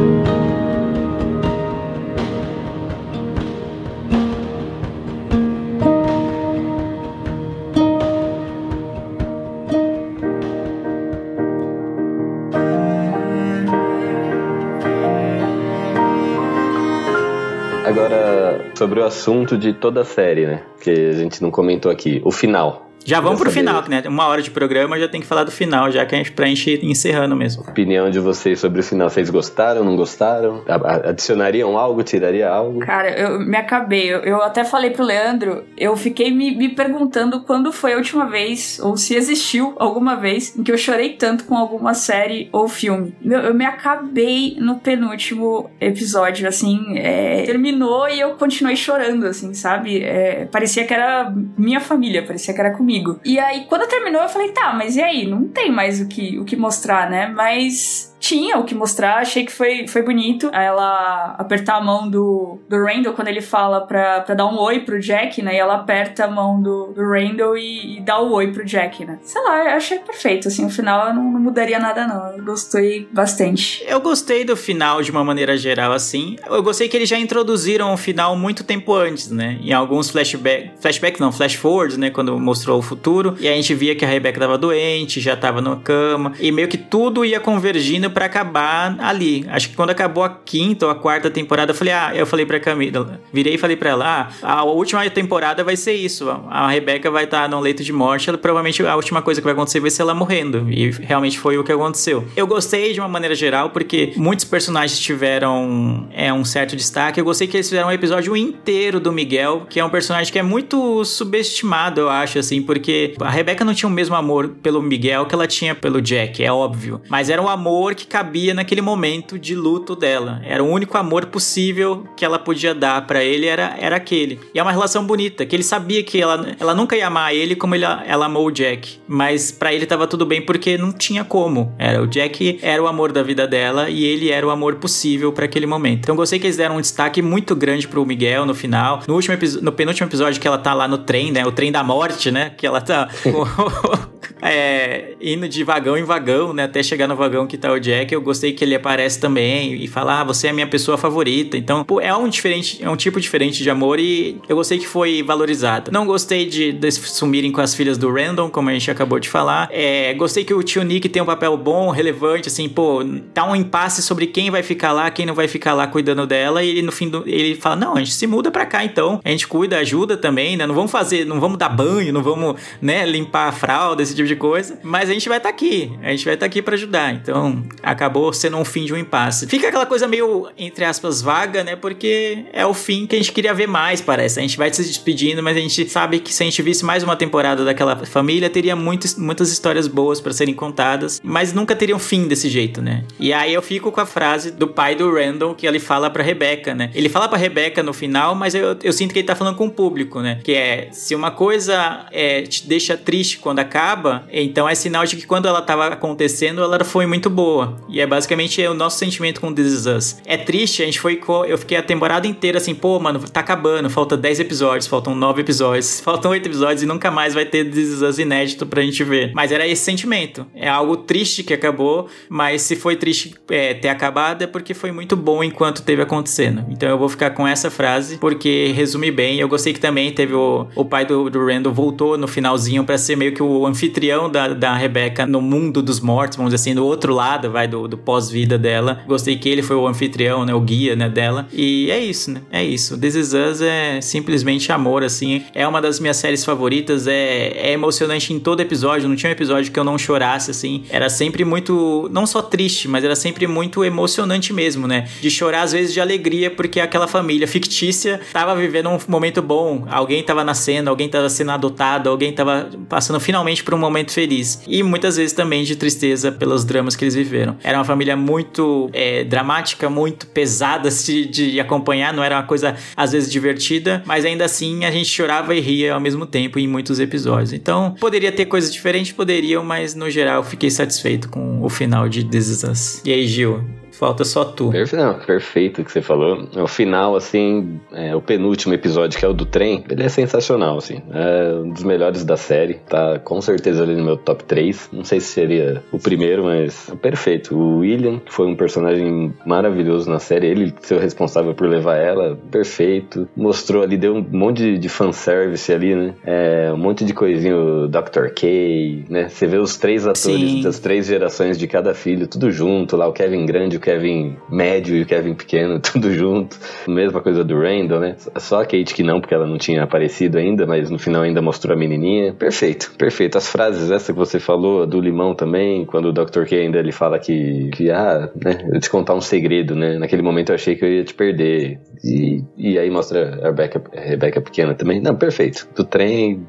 Sobre o assunto de toda a série, né? Que a gente não comentou aqui. O final. Já vamos pro saber final, né? Uma hora de programa já tem que falar do final, já que a gente, pra gente ir encerrando mesmo. opinião de vocês sobre o final. Vocês gostaram, não gostaram? Adicionariam algo, tiraria algo? Cara, eu me acabei. Eu, eu até falei pro Leandro, eu fiquei me, me perguntando quando foi a última vez, ou se existiu alguma vez, em que eu chorei tanto com alguma série ou filme. Meu, eu me acabei no penúltimo episódio, assim, é, terminou e eu continuei chorando, assim, sabe? É, parecia que era minha família, parecia que era comigo. E aí, quando terminou, eu falei, tá, mas e aí? Não tem mais o que, o que mostrar, né? Mas tinha o que mostrar, achei que foi, foi bonito. Ela apertar a mão do, do Randall quando ele fala pra, pra dar um oi pro Jack, né? E ela aperta a mão do, do Randall e, e dá o oi pro Jack, né? Sei lá, eu achei perfeito, assim, o final eu não, não mudaria nada não, eu gostei bastante. Eu gostei do final de uma maneira geral, assim. Eu gostei que eles já introduziram o final muito tempo antes, né? Em alguns flashbacks, flashbacks não, flash forwards, né? Quando mostrou o futuro. E a gente via que a Rebecca tava doente, já tava na cama. E meio que tudo ia convergindo para acabar ali. Acho que quando acabou a quinta ou a quarta temporada, eu falei, ah, eu falei pra Camila, virei e falei pra ela, ah, a última temporada vai ser isso. A Rebecca vai estar tá no leito de morte, ela, provavelmente a última coisa que vai acontecer vai ser ela morrendo. E realmente foi o que aconteceu. Eu gostei de uma maneira geral, porque muitos personagens tiveram é, um certo destaque. Eu gostei que eles fizeram um episódio inteiro do Miguel, que é um personagem que é muito subestimado, eu acho, assim, porque a Rebecca não tinha o mesmo amor pelo Miguel que ela tinha pelo Jack, é óbvio. Mas era um amor que cabia naquele momento de luto dela. Era o único amor possível que ela podia dar para ele, era, era aquele. E é uma relação bonita, que ele sabia que ela, ela nunca ia amar ele como ele, ela amou o Jack. Mas para ele tava tudo bem porque não tinha como. Era o Jack era o amor da vida dela e ele era o amor possível para aquele momento. Então gostei que eles deram um destaque muito grande pro Miguel no final. No último no penúltimo episódio que ela tá lá no trem, né? O trem da morte, né? Que ela tá [LAUGHS] [LAUGHS] é, indo de vagão em vagão, né? Até chegar no vagão que tá o Jack. Eu gostei que ele aparece também e fala: Ah, você é a minha pessoa favorita. Então, pô, é um diferente, é um tipo diferente de amor e eu gostei que foi valorizado. Não gostei de, de sumirem com as filhas do Random, como a gente acabou de falar. É, gostei que o tio Nick tem um papel bom, relevante, assim, pô, tá um impasse sobre quem vai ficar lá, quem não vai ficar lá cuidando dela. E ele, no fim do, ele fala: Não, a gente se muda pra cá então. A gente cuida, ajuda também, né? Não vamos fazer, não vamos dar banho, não vamos, né, limpar a fralda, esse tipo de coisa. Mas a gente vai estar tá aqui. A gente vai estar tá aqui para ajudar. Então, acabou sendo um fim de um impasse. Fica aquela coisa meio, entre aspas, vaga, né? Porque é o fim que a gente queria ver mais, parece. A gente vai se despedindo, mas a gente sabe que se a gente visse mais uma temporada daquela família, teria muitas, muitas histórias boas para serem contadas, mas nunca teria um fim desse jeito, né? E aí eu fico com a frase do pai do Randall que ele fala para Rebecca, né? Ele fala para Rebecca no final, mas eu, eu sinto que ele tá falando com o público, né? Que é se uma coisa é, te deixa triste quando acaba, então é sinal de que quando ela tava acontecendo, ela foi muito boa. E é basicamente o nosso sentimento com This Is Us. É triste, a gente foi. Eu fiquei a temporada inteira assim, pô, mano, tá acabando, falta 10 episódios, faltam 9 episódios, [LAUGHS] faltam 8 episódios e nunca mais vai ter This Is Us inédito pra gente ver. Mas era esse sentimento. É algo triste que acabou, mas se foi triste é, ter acabado é porque foi muito bom enquanto teve acontecendo. Então eu vou ficar com essa frase porque resume bem. Eu gostei que também teve o, o pai do, do Randall voltou no finalzinho para ser meio que o anfitrião da, da Rebecca no mundo dos mortos, vamos dizer assim, do outro lado, vai, do, do pós-vida dela. Gostei que ele foi o anfitrião, né, o guia, né, dela. E é isso, né, é isso. This Is Us é simplesmente amor, assim. É uma das minhas séries favoritas, é, é emocionante em todo episódio. Não tinha um episódio que eu não chorasse, assim. Era sempre muito, não só triste, mas era sempre muito emocionante mesmo, né? De chorar às vezes de alegria, porque aquela família fictícia tava vivendo um momento bom. Alguém tava nascendo, alguém tava sendo adotado, alguém tava passando finalmente por um momento feliz. E muitas vezes também de tristeza pelos dramas que eles viveram. Era uma família muito é, dramática, muito pesada [LAUGHS] de, de acompanhar, não era uma coisa às vezes divertida, mas ainda assim a gente chorava e ria ao mesmo tempo em muitos episódios. Então, poderia ter coisas diferentes, poderiam, mas no geral fiquei satisfeito com o final de This Is Us. E aí, Gil? Falta só tu. Perfeito, não, perfeito o que você falou. O final, assim, é, o penúltimo episódio, que é o do trem, ele é sensacional, assim. É um dos melhores da série. Tá com certeza ali no meu top 3. Não sei se seria o primeiro, mas é perfeito. O William, que foi um personagem maravilhoso na série, ele ser o responsável por levar ela, perfeito. Mostrou ali, deu um monte de, de fanservice ali, né? É, um monte de coisinho, Dr. K, né? Você vê os três atores Sim. das três gerações de cada filho, tudo junto lá, o Kevin Grande, o Kevin médio e o Kevin pequeno, [LAUGHS] tudo junto. Mesma coisa do Randall, né? Só a Kate que não, porque ela não tinha aparecido ainda, mas no final ainda mostrou a menininha. Perfeito, perfeito. As frases, essa que você falou, do limão também, quando o Dr. K ainda ele fala que, que ah, né, eu te contar um segredo, né? Naquele momento eu achei que eu ia te perder. E, e aí mostra a Rebecca, a Rebecca pequena também. Não, perfeito. Do trem,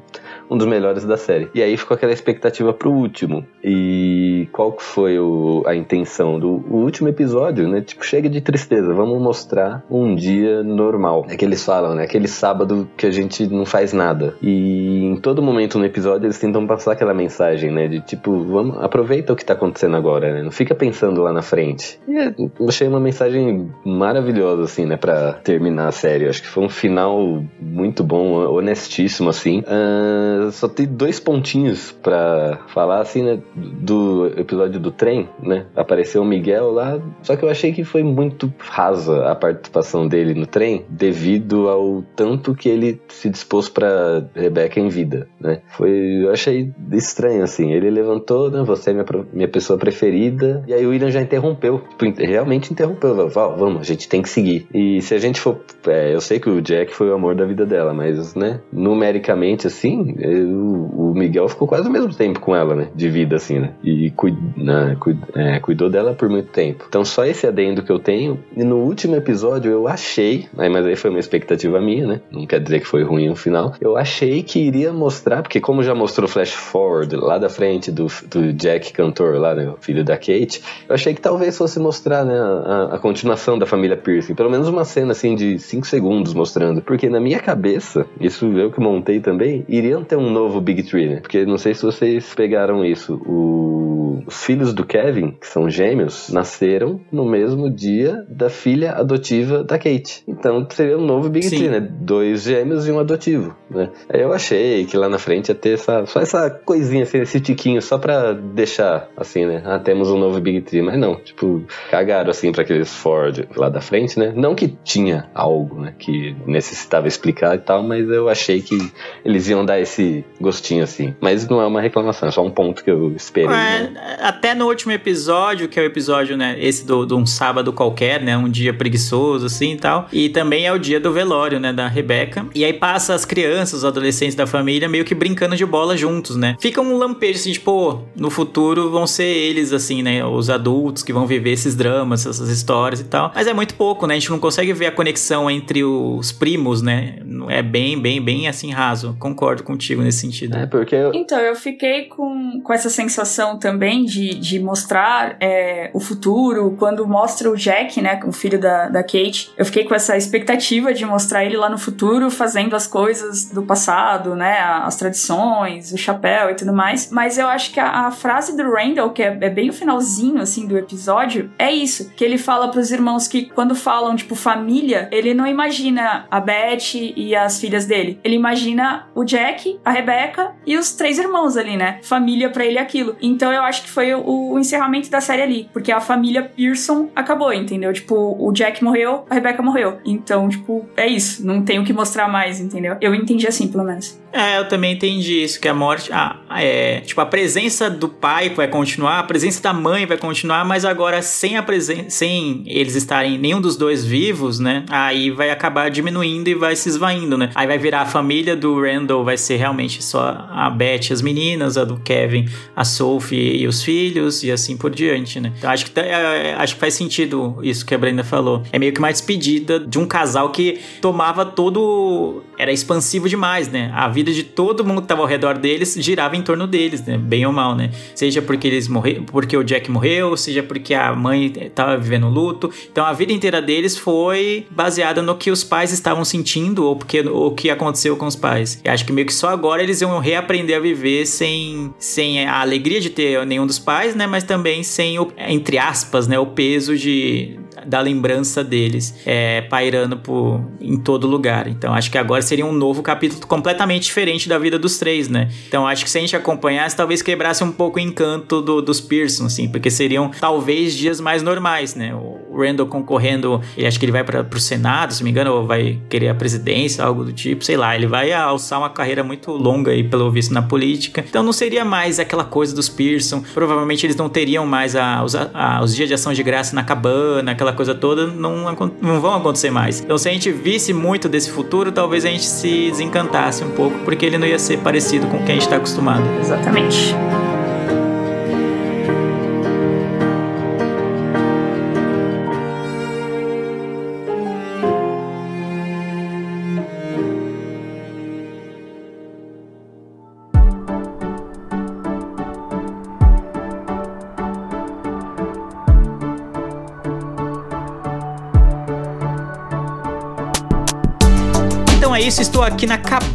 um dos melhores da série. E aí ficou aquela expectativa pro último. E qual que foi o, a intenção do último episódio, né? Tipo, chega de tristeza, vamos mostrar um dia normal. É que eles falam, né? Aquele sábado que a gente não faz nada. E em todo momento no episódio eles tentam passar aquela mensagem, né? De tipo, vamos, aproveita o que tá acontecendo agora, né? Não fica pensando lá na frente. E eu achei uma mensagem maravilhosa, assim, né? Pra terminar a série. Acho que foi um final muito bom, honestíssimo, assim. Uh, só tem dois pontinhos para falar, assim, né? Do episódio do trem, né? Apareceu o Miguel lá, só que eu achei que foi muito rasa a participação dele no trem, devido ao tanto que ele se dispôs para Rebeca em vida, né? Foi, eu achei estranho, assim. Ele levantou, né? Você é minha, minha pessoa preferida, e aí o William já interrompeu, tipo, realmente interrompeu. Vamos, a gente tem que seguir. E se a gente for. É, eu sei que o Jack foi o amor da vida dela, mas, né? Numericamente, assim, o Miguel ficou quase o mesmo tempo com ela, né? De vida, assim, né? E cuid, né, cuid, é, cuidou dela por muito tempo. Então, só esse adendo que eu tenho. E no último episódio, eu achei, aí, mas aí foi uma expectativa minha, né? Não quer dizer que foi ruim no final. Eu achei que iria mostrar, porque como já mostrou Flash Forward lá da frente do, do Jack cantor, lá, né? O filho da Kate, eu achei que talvez fosse mostrar, né? A, a continuação da família Piercing. Pelo menos uma cena, assim, de 5 segundos mostrando. Porque na minha cabeça, isso eu que montei também, iriam ter um novo Big Tree, né? Porque não sei se vocês pegaram isso. O... Os filhos do Kevin, que são gêmeos, nasceram no mesmo dia da filha adotiva da Kate. Então seria um novo Big Sim. Tree, né? Dois gêmeos e um adotivo, né? Aí eu achei que lá na frente ia ter essa, só essa coisinha, assim, esse tiquinho, só pra deixar, assim, né? Ah, temos um novo Big Tree. Mas não, tipo, cagaram, assim, pra aqueles Ford lá da frente, né? Não que tinha algo, né? Que necessitava explicar e tal, mas eu achei que eles iam dar esse gostinho, assim. Mas não é uma reclamação, é só um ponto que eu esperei. É, né? Até no último episódio, que é o episódio, né? Esse do, de um sábado qualquer, né? Um dia preguiçoso, assim e tal. E também é o dia do velório, né? Da Rebeca. E aí passa as crianças, os adolescentes da família meio que brincando de bola juntos, né? Fica um lampejo, assim, tipo, no futuro vão ser eles, assim, né? Os adultos que vão viver esses dramas, essas histórias e tal. Mas é muito pouco, né? A gente não consegue ver a conexão entre os primos, né? É bem, bem, bem assim raso. Concordo contigo nesse sentido. É, porque eu... Então, eu fiquei com, com essa sensação também de, de mostrar é, o futuro. Quando mostra o Jack, né? O filho da, da Kate, eu fiquei com essa expectativa de mostrar ele lá no futuro fazendo as coisas do passado, né? As tradições, o chapéu e tudo mais. Mas eu acho que a, a frase do Randall, que é, é, bem o finalzinho, assim, do episódio, é isso. Que ele fala pros irmãos que quando falam, tipo, família, ele não imagina a Beth e as filhas dele. Ele imagina o Jack, a Rebecca e os três irmãos ali, né? Família para ele aquilo. Então eu acho que foi o, o, encerramento da série ali. Porque a família Pearson acabou, entendeu? Tipo, o Jack morreu, a Rebecca morreu. Então, tipo, é isso. Não tem o que mostrar mais, entendeu? Eu entendi assim, pelo menos. É, eu também entendi isso, que a morte. Ah, é. Tipo, a presença do pai vai continuar, a presença da mãe vai continuar, mas agora sem a presença. Sem eles estarem nenhum dos dois vivos, né? Aí vai acabar diminuindo e vai se esvaindo, né? Aí vai virar a família do Randall, vai ser realmente só a Beth as meninas, a do Kevin, a Sophie e os filhos, e assim por diante, né? Então acho que, é, acho que faz sentido isso que a Brenda falou. É meio que uma despedida de um casal que tomava todo. Era expansivo demais, né? A vida vida de todo mundo que estava ao redor deles girava em torno deles, né? Bem ou mal, né? Seja porque eles morreram, porque o Jack morreu, seja porque a mãe estava vivendo luto. Então a vida inteira deles foi baseada no que os pais estavam sentindo ou porque o que aconteceu com os pais. E acho que meio que só agora eles iam reaprender a viver sem, sem a alegria de ter nenhum dos pais, né? Mas também sem o, entre aspas, né? O peso de da lembrança deles é, pairando por, em todo lugar. Então acho que agora seria um novo capítulo completamente diferente da vida dos três, né? Então acho que se a gente acompanhasse, talvez quebrasse um pouco o encanto do, dos Pearson, assim, porque seriam talvez dias mais normais, né? O Randall concorrendo, ele acho que ele vai para o Senado, se não me engano, ou vai querer a presidência, algo do tipo, sei lá. Ele vai alçar uma carreira muito longa aí, pelo visto, na política. Então não seria mais aquela coisa dos Pearson. Provavelmente eles não teriam mais a, os, a, os dias de ação de graça na cabana, aquela coisa toda, não, não vão acontecer mais. Então se a gente visse muito desse futuro, talvez a gente se desencantasse um pouco, porque ele não ia ser parecido com quem a gente está acostumado. Exatamente.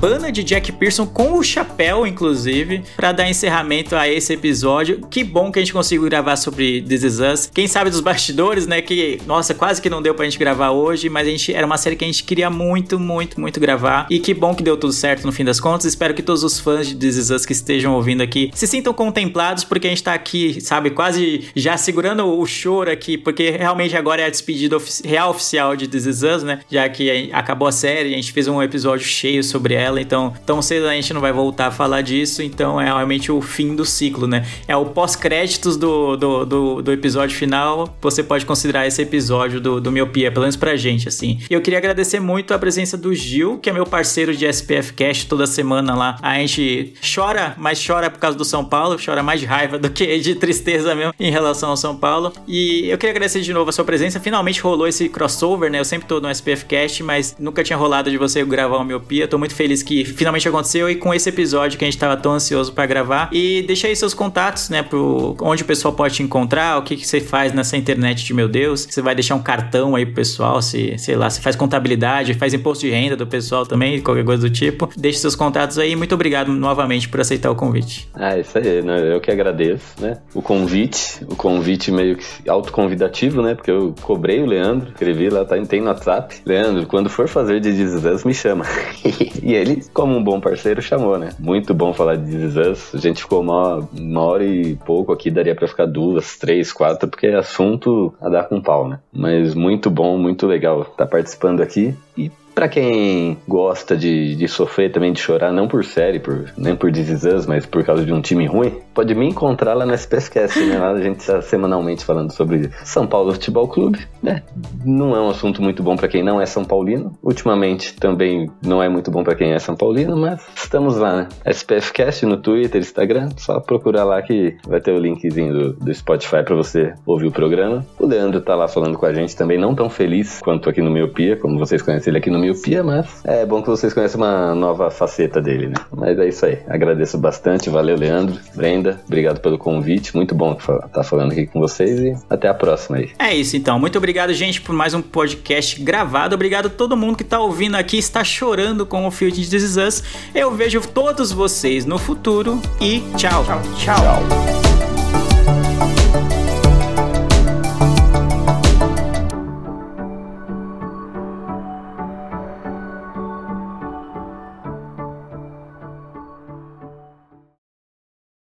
Cabana de Jack Pearson com o chapéu, inclusive, para dar encerramento a esse episódio. Que bom que a gente conseguiu gravar sobre This Is Us. Quem sabe dos bastidores, né? Que, nossa, quase que não deu pra gente gravar hoje, mas a gente era uma série que a gente queria muito, muito, muito gravar. E que bom que deu tudo certo no fim das contas. Espero que todos os fãs de This Is Us que estejam ouvindo aqui se sintam contemplados, porque a gente tá aqui, sabe, quase já segurando o choro aqui, porque realmente agora é a despedida ofici real oficial de This Is Us, né? Já que acabou a série, a gente fez um episódio cheio sobre ela, então tão cedo a gente não vai voltar a falar disso, então é realmente o fim do ciclo, né? É o pós-créditos do, do, do, do, episódio final, você pode considerar esse episódio do, do Miopia, pelo menos pra gente, assim. E eu queria agradecer muito a presença do Gil, que é meu parceiro de SPF Cast toda semana lá. A gente chora, mas chora por causa do São Paulo, chora mais de raiva do que de tristeza mesmo em relação ao São Paulo. E eu queria agradecer de novo a sua presença. Finalmente rolou esse crossover, né? Eu sempre tô no SPF Cast, mas nunca tinha rolado de você gravar o Miopia. Tô muito feliz que finalmente aconteceu e com esse episódio que a gente tava tão ansioso para gravar. E deixa aí seus contatos, né? Pro onde o pessoal pode te encontrar, o que, que você faz nessa internet de meu Deus. Você vai deixar um cartão aí pro pessoal, se, sei lá, se faz contabilidade, faz imposto de renda do pessoal também, qualquer coisa do tipo. Deixe seus contatos aí. Muito obrigado novamente por aceitar o convite. Ah, isso aí, né? Eu que agradeço, né? O convite, o convite meio que autoconvidativo, né? Porque eu cobrei o Leandro, escrevi lá, tá, tem no WhatsApp. Leandro, quando for fazer de This Us, me chama. [LAUGHS] e ele, como um bom parceiro, chamou, né? Muito bom falar de This Us. A gente ficou uma, uma hora e pouco aqui, daria para ficar duas, três, quatro, porque é assunto a dar com pau, né? Mas muito bom, muito legal estar tá participando aqui. E para quem gosta de, de sofrer também, de chorar, não por série, por, nem por This mas por causa de um time ruim, pode me encontrar lá no SPScast, né? Lá a gente está semanalmente falando sobre São Paulo Futebol Clube, né? Não é um assunto muito bom para quem não é São Paulino. Ultimamente também não é muito bom para quem é São Paulino, mas estamos lá, né? SPFcast no Twitter, Instagram, só procurar lá que vai ter o linkzinho do, do Spotify para você ouvir o programa. O Leandro tá lá falando com a gente também, não tão feliz quanto aqui no Miopia, como vocês conhecem ele aqui no miopia, mas é bom que vocês conheçam uma nova faceta dele, né? Mas é isso aí. Agradeço bastante. Valeu, Leandro, Brenda. Obrigado pelo convite. Muito bom estar tá falando aqui com vocês e até a próxima aí. É isso então. Muito obrigado, gente, por mais um podcast gravado. Obrigado a todo mundo que está ouvindo aqui, está chorando com o Field de This Us. Eu vejo todos vocês no futuro e tchau. Tchau. tchau. tchau.